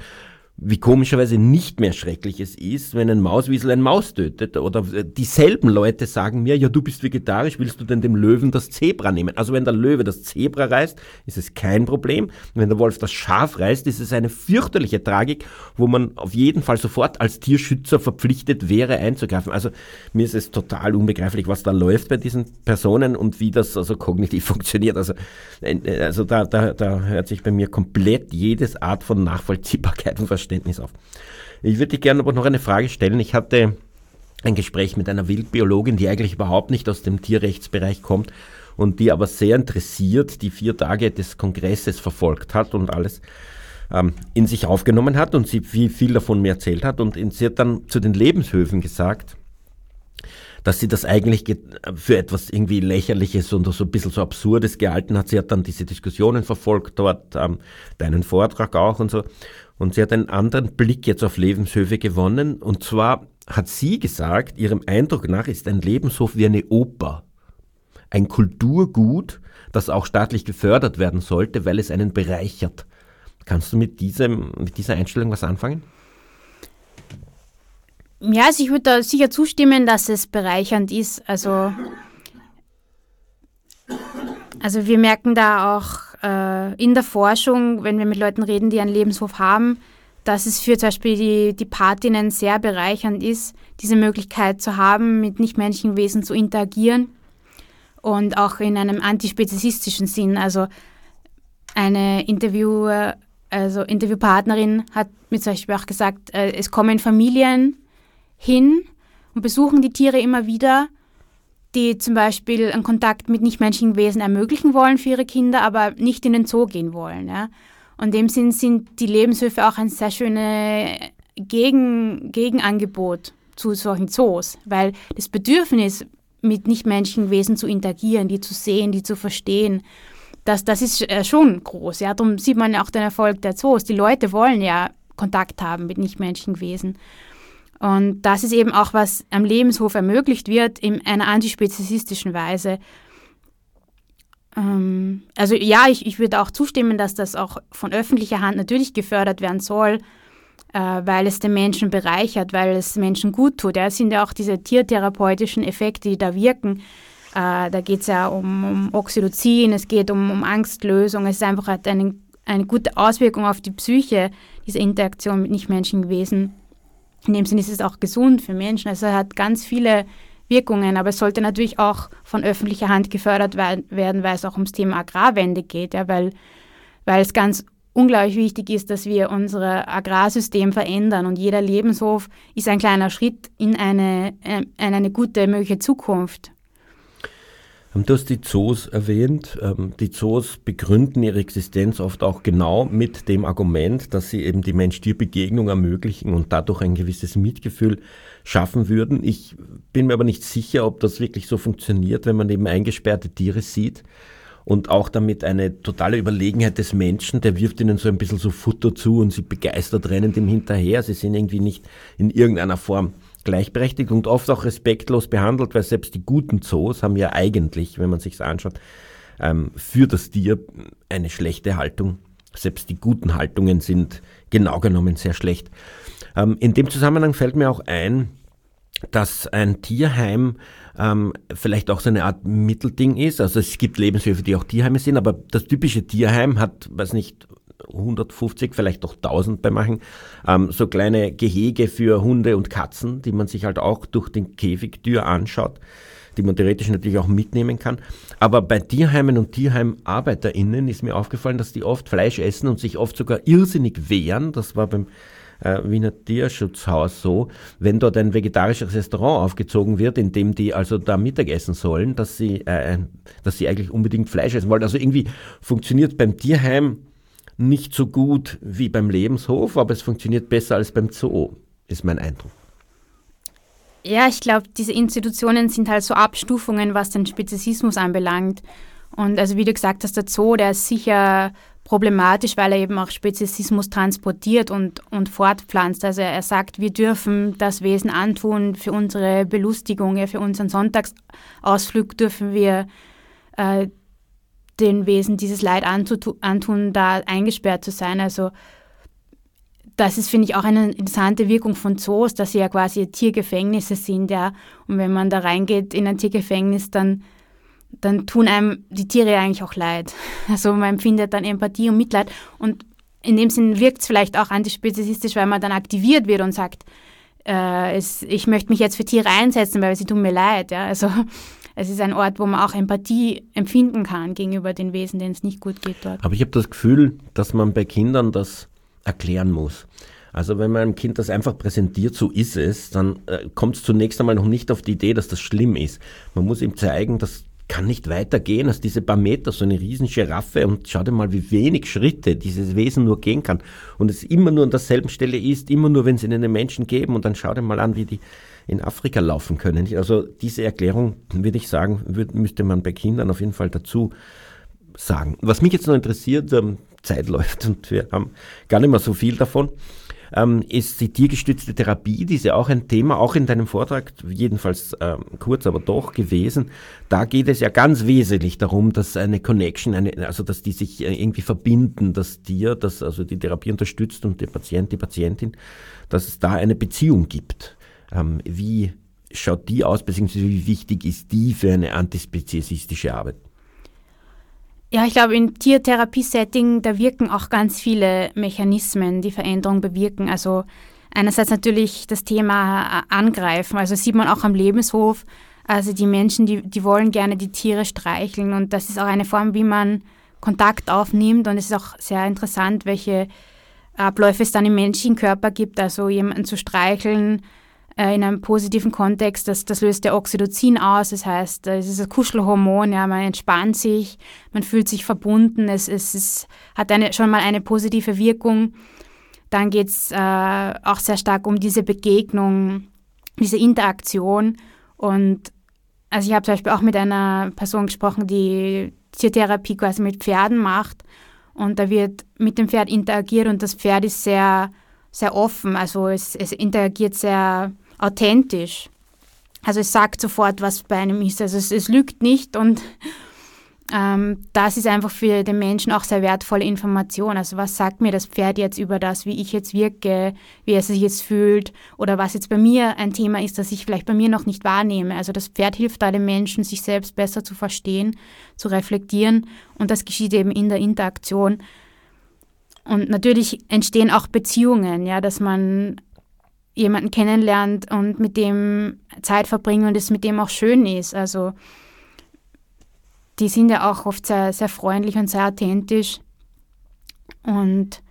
wie komischerweise nicht mehr schrecklich es ist, wenn ein Mauswiesel ein Maus tötet. Oder dieselben Leute sagen mir, ja, du bist vegetarisch, willst du denn dem Löwen das Zebra nehmen? Also wenn der Löwe das Zebra reißt, ist es kein Problem. wenn der Wolf das Schaf reißt, ist es eine fürchterliche Tragik, wo man auf jeden Fall sofort als Tierschützer verpflichtet wäre einzugreifen. Also mir ist es total unbegreiflich, was da läuft bei diesen Personen und wie das also kognitiv (laughs) funktioniert. Also, äh, also da, da, da hört sich bei mir komplett jedes Art von Nachvollziehbarkeit und Verständnis Verständnis auf. Ich würde dir gerne aber noch eine Frage stellen. Ich hatte ein Gespräch mit einer Wildbiologin, die eigentlich überhaupt nicht aus dem Tierrechtsbereich kommt und die aber sehr interessiert die vier Tage des Kongresses verfolgt hat und alles ähm, in sich aufgenommen hat und sie viel, viel davon mir erzählt hat. Und sie hat dann zu den Lebenshöfen gesagt, dass sie das eigentlich für etwas irgendwie Lächerliches und so ein bisschen so Absurdes gehalten hat. Sie hat dann diese Diskussionen verfolgt dort, ähm, deinen Vortrag auch und so. Und sie hat einen anderen Blick jetzt auf Lebenshöfe gewonnen. Und zwar hat sie gesagt, ihrem Eindruck nach ist ein Lebenshof wie eine Oper. Ein Kulturgut, das auch staatlich gefördert werden sollte, weil es einen bereichert. Kannst du mit, diesem, mit dieser Einstellung was anfangen? Ja, also ich würde da sicher zustimmen, dass es bereichernd ist. Also, also wir merken da auch äh, in der Forschung, wenn wir mit Leuten reden, die einen Lebenshof haben, dass es für zum Beispiel die, die Patinnen sehr bereichernd ist, diese Möglichkeit zu haben, mit nichtmenschlichen Wesen zu interagieren und auch in einem antispezifistischen Sinn. Also eine Interviewer, also Interviewpartnerin hat mir zum Beispiel auch gesagt, äh, es kommen Familien hin und besuchen die Tiere immer wieder die zum Beispiel einen Kontakt mit nichtmenschlichen Wesen ermöglichen wollen für ihre Kinder, aber nicht in den Zoo gehen wollen. Ja? Und in dem Sinn sind die Lebenshöfe auch ein sehr schönes Gegen, Gegenangebot zu solchen Zoos, weil das Bedürfnis, mit nichtmenschlichen Wesen zu interagieren, die zu sehen, die zu verstehen, das, das ist äh, schon groß. Ja? Darum sieht man auch den Erfolg der Zoos. Die Leute wollen ja Kontakt haben mit nichtmenschlichen Wesen. Und das ist eben auch, was am Lebenshof ermöglicht wird, in einer antispezifistischen Weise. Ähm, also ja, ich, ich würde auch zustimmen, dass das auch von öffentlicher Hand natürlich gefördert werden soll, äh, weil es den Menschen bereichert, weil es Menschen gut tut. Ja, es sind ja auch diese tiertherapeutischen Effekte, die da wirken. Äh, da geht es ja um, um Oxytocin, es geht um, um Angstlösung. Es ist einfach hat eine, eine gute Auswirkung auf die Psyche, diese Interaktion mit nichtmenschlichen Wesen. In dem Sinne ist es auch gesund für Menschen. Also hat ganz viele Wirkungen, aber es sollte natürlich auch von öffentlicher Hand gefördert werden, weil es auch ums Thema Agrarwende geht, ja, weil, weil es ganz unglaublich wichtig ist, dass wir unser Agrarsystem verändern und jeder Lebenshof ist ein kleiner Schritt in eine, äh, in eine gute mögliche Zukunft. Du hast die Zoos erwähnt. Ähm, die Zoos begründen ihre Existenz oft auch genau mit dem Argument, dass sie eben die Mensch-Tier-Begegnung ermöglichen und dadurch ein gewisses Mitgefühl schaffen würden. Ich bin mir aber nicht sicher, ob das wirklich so funktioniert, wenn man eben eingesperrte Tiere sieht und auch damit eine totale Überlegenheit des Menschen, der wirft ihnen so ein bisschen so Futter zu und sie begeistert rennen dem hinterher. Sie sind irgendwie nicht in irgendeiner Form gleichberechtigt und oft auch respektlos behandelt, weil selbst die guten Zoos haben ja eigentlich, wenn man sich anschaut, ähm, für das Tier eine schlechte Haltung. Selbst die guten Haltungen sind genau genommen sehr schlecht. Ähm, in dem Zusammenhang fällt mir auch ein, dass ein Tierheim ähm, vielleicht auch so eine Art Mittelding ist. Also es gibt Lebenshöfe, die auch Tierheime sind, aber das typische Tierheim hat, weiß nicht, 150, vielleicht auch 1000 bei manchen, ähm, so kleine Gehege für Hunde und Katzen, die man sich halt auch durch den Käfigtür anschaut, die man theoretisch natürlich auch mitnehmen kann. Aber bei Tierheimen und TierheimarbeiterInnen ist mir aufgefallen, dass die oft Fleisch essen und sich oft sogar irrsinnig wehren. Das war beim äh, Wiener Tierschutzhaus so, wenn dort ein vegetarisches Restaurant aufgezogen wird, in dem die also da Mittagessen sollen, dass sie, äh, dass sie eigentlich unbedingt Fleisch essen wollen. Also irgendwie funktioniert beim Tierheim nicht so gut wie beim Lebenshof, aber es funktioniert besser als beim Zoo, ist mein Eindruck. Ja, ich glaube, diese Institutionen sind halt so Abstufungen, was den Speziesismus anbelangt. Und also wie du gesagt hast, der Zoo, der ist sicher problematisch, weil er eben auch Speziesismus transportiert und, und fortpflanzt. Also er sagt, wir dürfen das Wesen antun für unsere Belustigung, ja, für unseren Sonntagsausflug dürfen wir äh, den Wesen dieses Leid antun, da eingesperrt zu sein. Also das ist, finde ich, auch eine interessante Wirkung von Zoos, dass sie ja quasi Tiergefängnisse sind, ja. Und wenn man da reingeht in ein Tiergefängnis, dann, dann tun einem die Tiere eigentlich auch leid. (laughs) Also man empfindet dann Empathie und Mitleid. Und in dem Sinn wirkt es vielleicht auch antispeziesistisch, weil man dann aktiviert wird und sagt, äh, es, ich möchte mich jetzt für Tiere einsetzen, weil sie tun mir leid. Ja? Also es ist ein Ort, wo man auch Empathie empfinden kann gegenüber den Wesen, denen es nicht gut geht dort. Aber ich habe das Gefühl, dass man bei Kindern das erklären muss. Also wenn man einem Kind das einfach präsentiert, so ist es, dann äh, kommt es zunächst einmal noch nicht auf die Idee, dass das schlimm ist. Man muss ihm zeigen, das kann nicht weitergehen als diese paar Meter, so eine riesen Giraffe und schau dir mal, wie wenig Schritte dieses Wesen nur gehen kann. Und es immer nur an derselben Stelle ist, immer nur, wenn sie einen Menschen geben und dann schau dir mal an, wie die in Afrika laufen können. Also diese Erklärung, würde ich sagen, würd, müsste man bei Kindern auf jeden Fall dazu sagen. Was mich jetzt noch interessiert, ähm, Zeit läuft und wir haben gar nicht mehr so viel davon, ähm, ist die tiergestützte Therapie, die ist ja auch ein Thema, auch in deinem Vortrag, jedenfalls ähm, kurz, aber doch gewesen. Da geht es ja ganz wesentlich darum, dass eine Connection, eine, also dass die sich äh, irgendwie verbinden, dass dir, dass also die Therapie unterstützt und der Patient, die Patientin, dass es da eine Beziehung gibt. Ähm, wie schaut die aus, beziehungsweise wie wichtig ist die für eine antispeziesistische Arbeit? Ja, ich glaube, im Tiertherapie-Setting, da wirken auch ganz viele Mechanismen, die Veränderung bewirken. Also einerseits natürlich das Thema angreifen, also sieht man auch am Lebenshof, also die Menschen, die, die wollen gerne die Tiere streicheln und das ist auch eine Form, wie man Kontakt aufnimmt und es ist auch sehr interessant, welche Abläufe es dann im menschlichen Körper gibt, also jemanden zu streicheln, äh, in einem positiven Kontext, das, das löst der Oxytocin aus, das heißt, es ist ein Kuschelhormon, ja, man entspannt sich, man fühlt sich verbunden, es, es, es hat eine, schon mal eine positive Wirkung. Dann geht es äh, auch sehr stark um diese Begegnung, diese Interaktion. Und also ich habe zum Beispiel auch mit einer Person gesprochen, die Tiertherapie quasi mit Pferden macht. Und da wird mit dem Pferd interagiert und das Pferd ist sehr, sehr offen. Also es, es interagiert sehr authentisch. Also es sagt sofort, was bei einem ist. Also es, es lügt nicht und ähm, das ist einfach für den Menschen auch sehr wertvolle Information. Also was sagt mir das Pferd jetzt über das, wie ich jetzt wirke, wie es sich jetzt fühlt oder was jetzt bei mir ein Thema ist, das ich vielleicht bei mir noch nicht wahrnehme. Also das Pferd hilft da den Menschen, sich selbst besser zu verstehen, zu reflektieren und das geschieht eben in der Interaktion. Und natürlich entstehen auch Beziehungen, ja, dass man jemanden kennenlernt und mit dem Zeit verbringen und es mit dem auch schön ist. Also die sind ja auch oft sehr, sehr freundlich und sehr authentisch. Und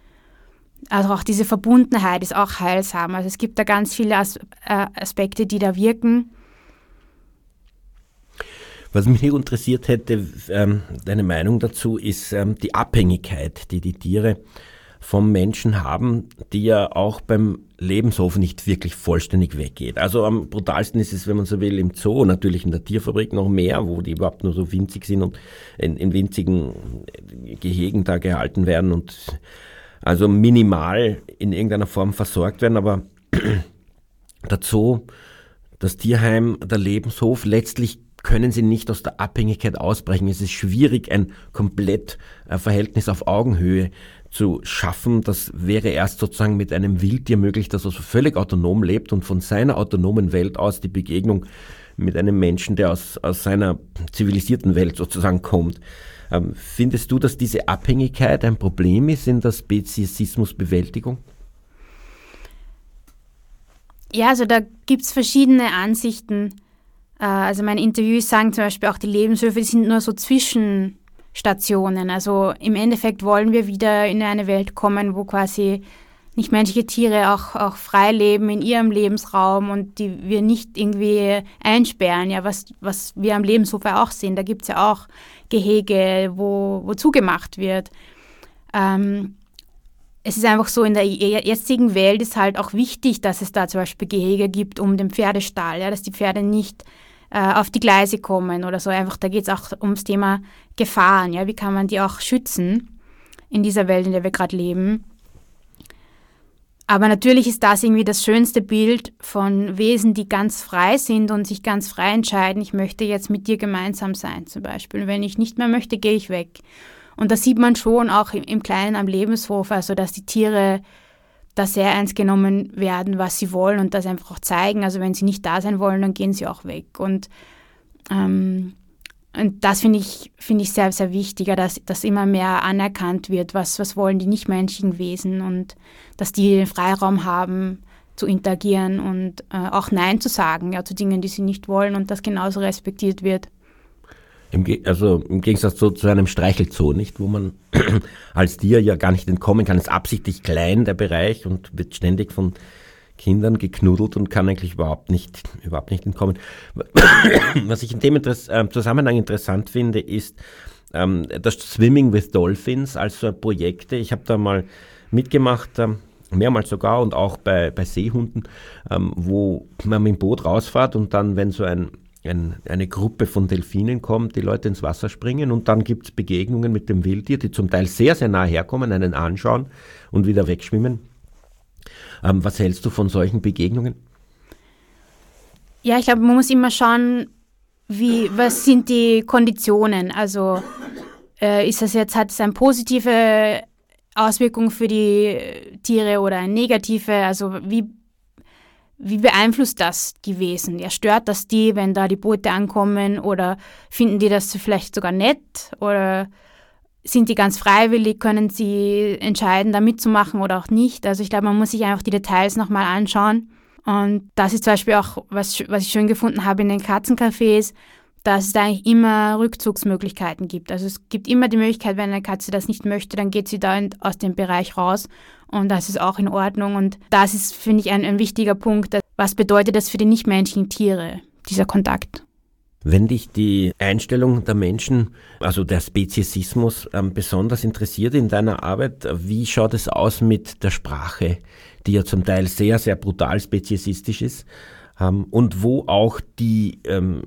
also auch diese Verbundenheit ist auch heilsam. Also es gibt da ganz viele äh, Aspekte, die da wirken. Was mich interessiert hätte, ähm, deine Meinung dazu, ist ähm, die Abhängigkeit, die die Tiere vom Menschen haben, die ja auch beim Lebenshof nicht wirklich vollständig weggeht. Also am brutalsten ist es, wenn man so will, im Zoo, natürlich in der Tierfabrik noch mehr, wo die überhaupt nur so winzig sind und in, in winzigen Gehegen da gehalten werden und also minimal in irgendeiner Form versorgt werden. Aber (clears throat) der Zoo, das Tierheim, der Lebenshof, letztlich können sie nicht aus der Abhängigkeit ausbrechen. Es ist schwierig, ein komplett äh, Verhältnis auf Augenhöhe zu schaffen. Das wäre erst sozusagen mit einem Wildtier möglich, das also völlig autonom lebt und von seiner autonomen Welt aus die Begegnung mit einem Menschen, der aus, aus seiner zivilisierten Welt sozusagen kommt. Ähm, findest du, dass diese Abhängigkeit ein Problem ist in der Speziesismusbewältigung? Ja, also da gibt es verschiedene Ansichten. Äh, also meine Interviews sagen zum Beispiel auch, die Lebenshöfe sind nur so zwischen Stationen. Also im Endeffekt wollen wir wieder in eine Welt kommen, wo quasi nichtmenschliche Tiere auch, auch frei leben in ihrem Lebensraum und die wir nicht irgendwie einsperren, ja, was, was wir am Lebenshof auch sehen. Da gibt es ja auch Gehege, wo, wo zugemacht wird. Ähm, es ist einfach so, in der jetzigen Welt ist halt auch wichtig, dass es da zum Beispiel Gehege gibt um den Pferdestall, ja, dass die Pferde nicht äh, auf die Gleise kommen oder so. Einfach, da geht es auch ums Thema Gefahren. Ja? Wie kann man die auch schützen in dieser Welt, in der wir gerade leben? Aber natürlich ist das irgendwie das schönste Bild von Wesen, die ganz frei sind und sich ganz frei entscheiden, ich möchte jetzt mit dir gemeinsam sein zum Beispiel. Wenn ich nicht mehr möchte, gehe ich weg. Und das sieht man schon auch im Kleinen am Lebenshof, also dass die Tiere da sehr ernst genommen werden, was sie wollen und das einfach auch zeigen. Also wenn sie nicht da sein wollen, dann gehen sie auch weg. Und, ähm, und das finde ich, find ich sehr, sehr wichtiger, dass, dass immer mehr anerkannt wird, was, was wollen die nichtmenschlichen Wesen und dass die den Freiraum haben, zu interagieren und äh, auch Nein zu sagen ja, zu Dingen, die sie nicht wollen und das genauso respektiert wird. Im also im Gegensatz zu, zu einem Streichelzoo, nicht, wo man (clears throat) als Tier ja gar nicht entkommen kann, ist absichtlich klein der Bereich und wird ständig von Kindern geknuddelt und kann eigentlich überhaupt nicht, überhaupt nicht entkommen. (clears throat) Was ich in dem Interess äh, Zusammenhang interessant finde, ist ähm, das Swimming with Dolphins, also Projekte. Ich habe da mal mitgemacht, ähm, mehrmals sogar und auch bei, bei Seehunden, ähm, wo man mit dem Boot rausfährt und dann, wenn so ein, ein, eine Gruppe von Delfinen kommt, die Leute ins Wasser springen und dann gibt es Begegnungen mit dem Wildtier, die zum Teil sehr, sehr nah herkommen, einen anschauen und wieder wegschwimmen. Ähm, was hältst du von solchen Begegnungen? Ja, ich glaube, man muss immer schauen, wie, was sind die Konditionen? Also äh, ist das jetzt, hat es eine positive Auswirkung für die Tiere oder eine negative? Also wie, wie beeinflusst das die Wesen? Ja, stört das die, wenn da die Boote ankommen oder finden die das vielleicht sogar nett oder sind die ganz freiwillig, können sie entscheiden, da mitzumachen oder auch nicht? Also ich glaube, man muss sich einfach die Details nochmal anschauen. Und das ist zum Beispiel auch, was, was ich schön gefunden habe in den Katzencafés, dass es da eigentlich immer Rückzugsmöglichkeiten gibt. Also es gibt immer die Möglichkeit, wenn eine Katze das nicht möchte, dann geht sie da in, aus dem Bereich raus und das ist auch in Ordnung. Und das ist, finde ich, ein, ein wichtiger Punkt. Was bedeutet das für die nichtmenschlichen Tiere, dieser Kontakt? Wenn dich die Einstellung der Menschen, also der Speziesismus, ähm, besonders interessiert in deiner Arbeit, wie schaut es aus mit der Sprache, die ja zum Teil sehr, sehr brutal speziesistisch ist ähm, und wo auch die ähm,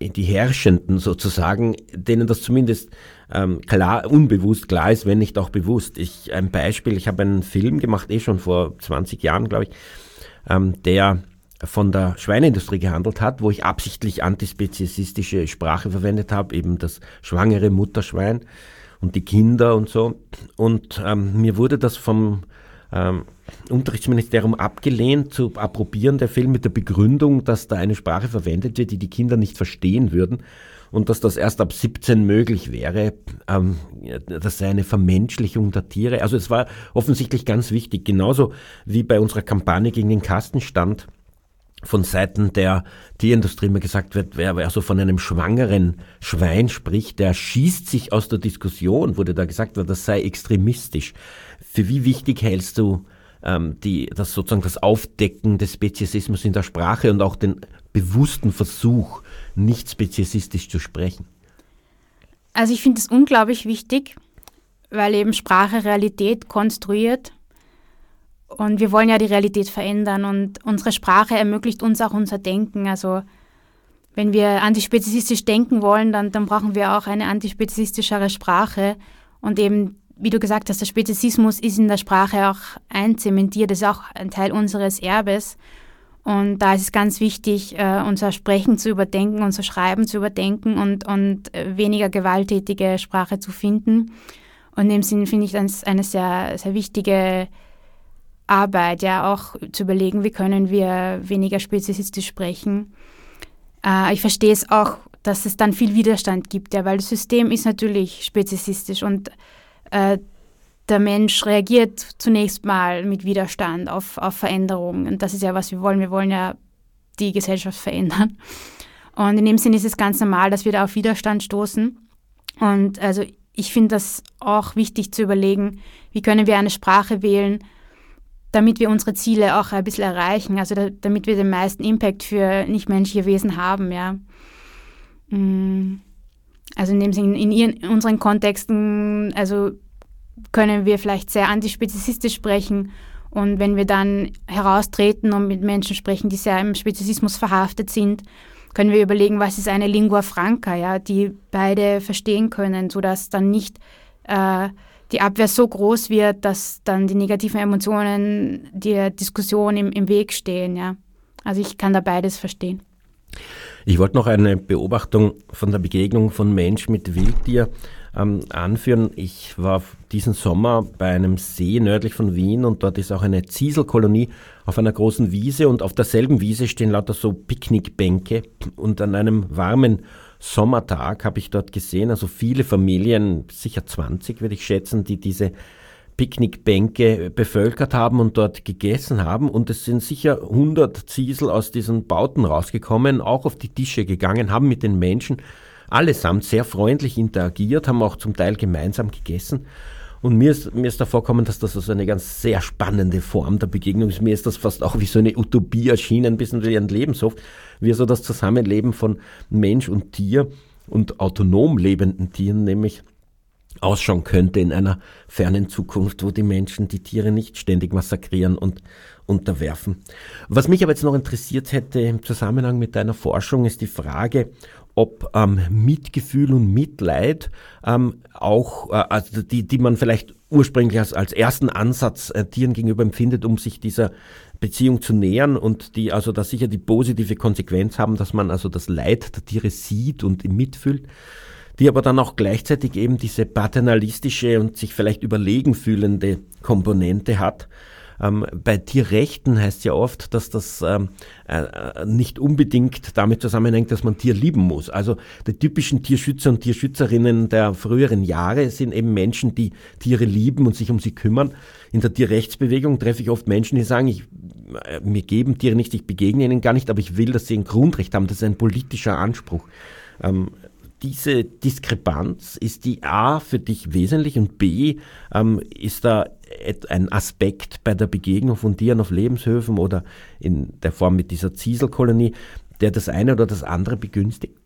die Herrschenden sozusagen, denen das zumindest ähm, klar, unbewusst klar ist, wenn nicht auch bewusst. Ich, ein Beispiel, ich habe einen Film gemacht, eh schon vor 20 Jahren, glaube ich, ähm, der von der Schweineindustrie gehandelt hat, wo ich absichtlich antispeziesistische Sprache verwendet habe, eben das schwangere Mutterschwein und die Kinder und so. Und ähm, mir wurde das vom ähm, Unterrichtsministerium abgelehnt zu approbieren, der Film mit der Begründung, dass da eine Sprache verwendet wird, die die Kinder nicht verstehen würden und dass das erst ab 17 möglich wäre. Ähm, das sei eine Vermenschlichung der Tiere. Also es war offensichtlich ganz wichtig, genauso wie bei unserer Kampagne gegen den Kastenstand von Seiten der Tierindustrie immer gesagt wird, wer also von einem schwangeren Schwein spricht, der schießt sich aus der Diskussion, wurde da gesagt, das sei extremistisch. Für wie wichtig hältst du ähm, die, das sozusagen das Aufdecken des Speziesismus in der Sprache und auch den bewussten Versuch, nicht speziesistisch zu sprechen? Also ich finde es unglaublich wichtig, weil eben Sprache Realität konstruiert und wir wollen ja die Realität verändern und unsere Sprache ermöglicht uns auch unser Denken. Also wenn wir antispeziesistisch denken wollen, dann, dann brauchen wir auch eine antispeziesistischere Sprache und eben wie du gesagt hast, der Speziesismus ist in der Sprache auch einzementiert, ist auch ein Teil unseres Erbes. Und da ist es ganz wichtig, äh, unser Sprechen zu überdenken, unser Schreiben zu überdenken und, und äh, weniger gewalttätige Sprache zu finden. Und in dem Sinn finde ich das eine sehr, sehr wichtige Arbeit, ja, auch zu überlegen, wie können wir weniger speziesistisch sprechen. Äh, ich verstehe es auch, dass es dann viel Widerstand gibt, ja, weil das System ist natürlich speziesistisch und äh, der Mensch reagiert zunächst mal mit Widerstand auf, auf Veränderungen. Und das ist ja, was wir wollen. Wir wollen ja die Gesellschaft verändern. Und in dem Sinn ist es ganz normal, dass wir da auf Widerstand stoßen. Und also ich finde das auch wichtig zu überlegen, wie können wir eine Sprache wählen, damit wir unsere Ziele auch ein bisschen erreichen, also da, damit wir den meisten Impact für nichtmenschliche Wesen haben, ja. Mm. Also in dem Sinne, in, ihren, unseren Kontexten, also können wir vielleicht sehr antispeziesistisch sprechen. Und wenn wir dann heraustreten und mit Menschen sprechen, die sehr im Speziesismus verhaftet sind, können wir überlegen, was ist eine Lingua franca, ja, die beide verstehen können, sodass dann nicht äh, die Abwehr so groß wird, dass dann die negativen Emotionen der Diskussion im, im Weg stehen. Ja. Also ich kann da beides verstehen. Ich wollte noch eine Beobachtung von der Begegnung von Mensch mit Wildtier ähm, anführen. Ich war diesen Sommer bei einem See nördlich von Wien und dort ist auch eine Zieselkolonie auf einer großen Wiese und auf derselben Wiese stehen lauter so Picknickbänke und an einem warmen Sommertag habe ich dort gesehen, also viele Familien, sicher 20 würde ich schätzen, die diese Picknickbänke bevölkert haben und dort gegessen haben. Und es sind sicher 100 Ziesel aus diesen Bauten rausgekommen, auch auf die Tische gegangen, haben mit den Menschen allesamt sehr freundlich interagiert, haben auch zum Teil gemeinsam gegessen. Und mir ist, mir ist da vorkommen, dass das also eine ganz sehr spannende Form der Begegnung ist. Mir ist das fast auch wie so eine Utopie erschienen, ein bisschen wie ein Lebenshof, wie so das Zusammenleben von Mensch und Tier und autonom lebenden Tieren, nämlich ausschauen könnte in einer fernen Zukunft, wo die Menschen die Tiere nicht ständig massakrieren und unterwerfen. Was mich aber jetzt noch interessiert hätte im Zusammenhang mit deiner Forschung ist die Frage, ob ähm, Mitgefühl und Mitleid ähm, auch, äh, also die, die man vielleicht ursprünglich als, als ersten Ansatz äh, Tieren gegenüber empfindet, um sich dieser Beziehung zu nähern und die also da sicher die positive Konsequenz haben, dass man also das Leid der Tiere sieht und mitfühlt die aber dann auch gleichzeitig eben diese paternalistische und sich vielleicht überlegen fühlende Komponente hat. Ähm, bei Tierrechten heißt ja oft, dass das ähm, äh, nicht unbedingt damit zusammenhängt, dass man Tier lieben muss. Also die typischen Tierschützer und Tierschützerinnen der früheren Jahre sind eben Menschen, die Tiere lieben und sich um sie kümmern. In der Tierrechtsbewegung treffe ich oft Menschen, die sagen, ich, äh, mir geben Tiere nicht, ich begegne ihnen gar nicht, aber ich will, dass sie ein Grundrecht haben. Das ist ein politischer Anspruch. Ähm, diese Diskrepanz, ist die A für dich wesentlich und B, ähm, ist da ein Aspekt bei der Begegnung von Tieren auf Lebenshöfen oder in der Form mit dieser Zieselkolonie, der das eine oder das andere begünstigt?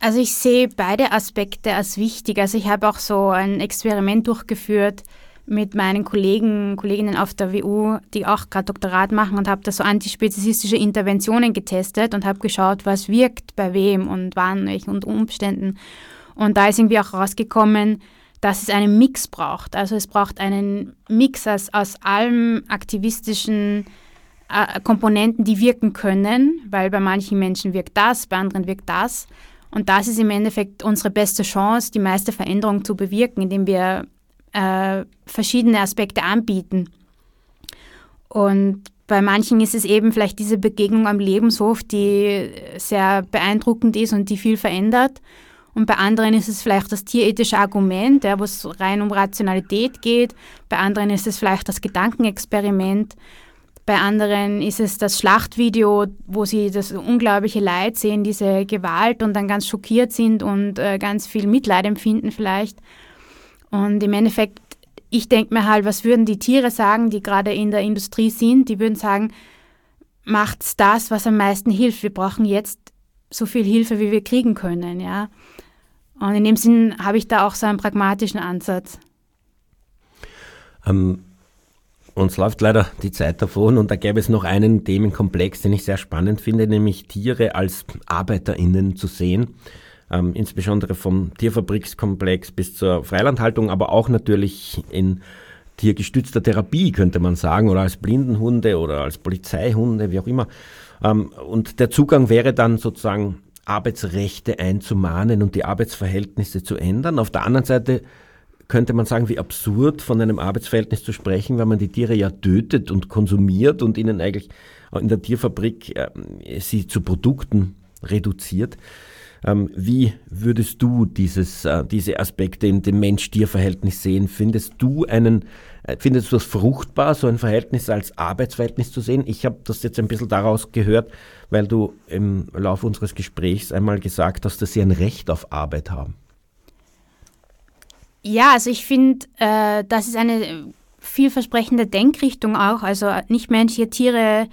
Also ich sehe beide Aspekte als wichtig. Also ich habe auch so ein Experiment durchgeführt, mit meinen Kollegen, Kolleginnen auf der WU, die auch gerade Doktorat machen und habe da so antispezifistische Interventionen getestet und habe geschaut, was wirkt bei wem und wann, welchen Umständen. Und da ist irgendwie auch rausgekommen, dass es einen Mix braucht. Also es braucht einen Mix aus, aus allem aktivistischen äh, Komponenten, die wirken können, weil bei manchen Menschen wirkt das, bei anderen wirkt das. Und das ist im Endeffekt unsere beste Chance, die meiste Veränderung zu bewirken, indem wir äh, verschiedene Aspekte anbieten. Und bei manchen ist es eben vielleicht diese Begegnung am Lebenshof, die sehr beeindruckend ist und die viel verändert. Und bei anderen ist es vielleicht das tierethische Argument, ja, wo es rein um Rationalität geht. Bei anderen ist es vielleicht das Gedankenexperiment. Bei anderen ist es das Schlachtvideo, wo sie das unglaubliche Leid sehen, diese Gewalt und dann ganz schockiert sind und äh, ganz viel Mitleid empfinden vielleicht. Und im Endeffekt, ich denke mir halt, was würden die Tiere sagen, die gerade in der Industrie sind? Die würden sagen, macht's das, was am meisten hilft. Wir brauchen jetzt so viel Hilfe, wie wir kriegen können, ja. Und in dem Sinn habe ich da auch so einen pragmatischen Ansatz. Ähm, uns läuft leider die Zeit davon und da gäbe es noch einen Themenkomplex, den ich sehr spannend finde, nämlich Tiere als ArbeiterInnen zu sehen ähm, insbesondere vom Tierfabrikskomplex bis zur Freilandhaltung, aber auch natürlich in tiergestützter Therapie, könnte man sagen, oder als Blindenhunde oder als Polizeihunde, wie auch immer. Ähm, und der Zugang wäre dann sozusagen Arbeitsrechte einzumahnen und die Arbeitsverhältnisse zu ändern. Auf der anderen Seite könnte man sagen, wie absurd von einem Arbeitsverhältnis zu sprechen, weil man die Tiere ja tötet und konsumiert und ihnen eigentlich in der Tierfabrik äh, sie zu Produkten reduziert. Ähm, wie würdest du dieses, äh, diese Aspekte in dem Mensch-Tier-Verhältnis sehen? Findest du einen, äh, findest du es fruchtbar, so ein Verhältnis als Arbeitsverhältnis zu sehen? Ich habe das jetzt ein bisschen daraus gehört, weil du im Laufe unseres Gesprächs einmal gesagt hast, dass sie ein Recht auf Arbeit haben. Ja, also ich finde, äh, das ist eine vielversprechende Denkrichtung auch. Also nicht menschliche Tiere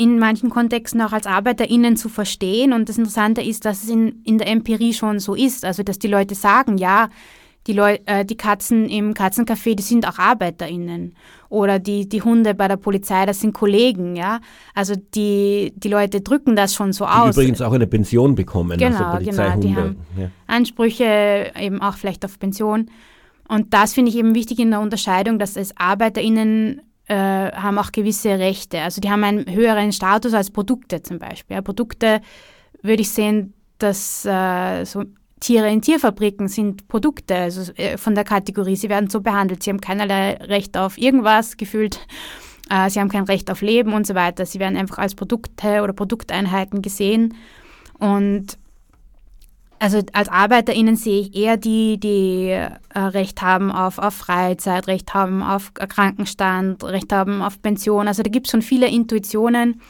in manchen Kontexten auch als ArbeiterInnen zu verstehen. Und das Interessante ist, dass es in, in der Empirie schon so ist. Also, dass die Leute sagen, ja, die, Leu äh, die Katzen im Katzencafé, die sind auch ArbeiterInnen. Oder die, die Hunde bei der Polizei, das sind Kollegen, ja. Also die, die Leute drücken das schon so die aus. Die übrigens auch eine Pension bekommen, genau, also Genau, die haben ja. Ansprüche eben auch vielleicht auf Pension. Und das finde ich eben wichtig in der Unterscheidung, dass es ArbeiterInnen äh, haben auch gewisse Rechte. Also die haben einen höheren Status als Produkte zum Beispiel. Ja, Produkte würde ich sehen, dass äh, so Tiere in Tierfabriken sind Produkte, also äh, von der Kategorie, sie werden so behandelt, sie haben keinerlei Recht auf irgendwas gefühlt, äh, sie haben kein Recht auf Leben und so weiter, sie werden einfach als Produkte oder Produkteinheiten gesehen. Und also als ArbeiterInnen sehe ich eher die, die äh, Recht haben auf, auf Freizeit, Recht haben auf Krankenstand, Recht haben auf Pension. Also da gibt es schon viele Intuitionen.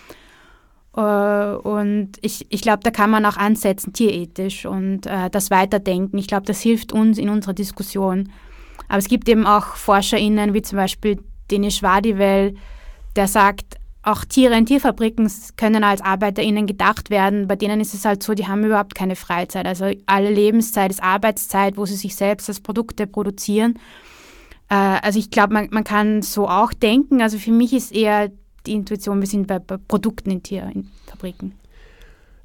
Äh, und ich, ich glaube, da kann man auch ansetzen, tierethisch und äh, das Weiterdenken. Ich glaube, das hilft uns in unserer Diskussion. Aber es gibt eben auch ForscherInnen, wie zum Beispiel Denis Schwadivel, der sagt, auch Tiere in Tierfabriken können als ArbeiterInnen gedacht werden. Bei denen ist es halt so, die haben überhaupt keine Freizeit. Also alle Lebenszeit ist Arbeitszeit, wo sie sich selbst als Produkte produzieren. Äh, also ich glaube, man, man kann so auch denken. Also für mich ist eher die Intuition, wir sind bei, bei Produkten in Tierfabriken.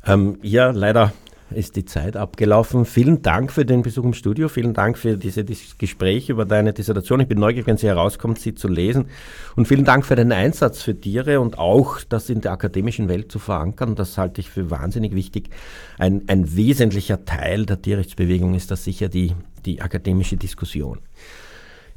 Ähm, ja, leider ist die Zeit abgelaufen. Vielen Dank für den Besuch im Studio. Vielen Dank für dieses Gespräch über deine Dissertation. Ich bin neugierig, wenn sie herauskommt, sie zu lesen. Und vielen Dank für deinen Einsatz für Tiere und auch das in der akademischen Welt zu verankern. Das halte ich für wahnsinnig wichtig. Ein, ein wesentlicher Teil der Tierrechtsbewegung ist das sicher die, die akademische Diskussion.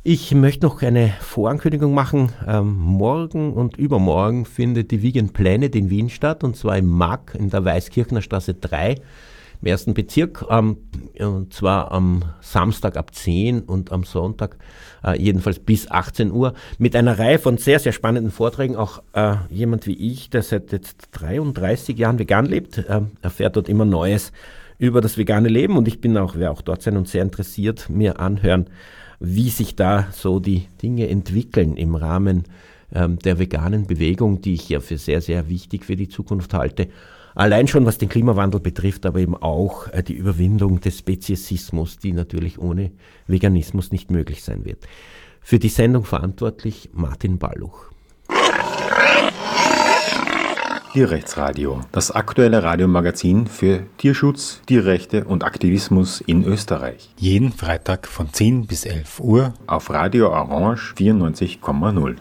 Ich möchte noch eine Vorankündigung machen. Ähm, morgen und übermorgen findet die Vegan Planet in Wien statt und zwar im MAG in der Weißkirchner Straße 3 im ersten Bezirk, ähm, und zwar am Samstag ab 10 und am Sonntag äh, jedenfalls bis 18 Uhr, mit einer Reihe von sehr, sehr spannenden Vorträgen. Auch äh, jemand wie ich, der seit jetzt 33 Jahren vegan lebt, äh, erfährt dort immer Neues über das vegane Leben und ich bin auch, wer auch dort sein und sehr interessiert, mir anhören, wie sich da so die Dinge entwickeln im Rahmen ähm, der veganen Bewegung, die ich ja für sehr, sehr wichtig für die Zukunft halte Allein schon was den Klimawandel betrifft, aber eben auch äh, die Überwindung des Speziesismus, die natürlich ohne Veganismus nicht möglich sein wird. Für die Sendung verantwortlich Martin Balluch. Tierrechtsradio, das aktuelle Radiomagazin für Tierschutz, Tierrechte und Aktivismus in Österreich. Jeden Freitag von 10 bis 11 Uhr auf Radio Orange 94,0.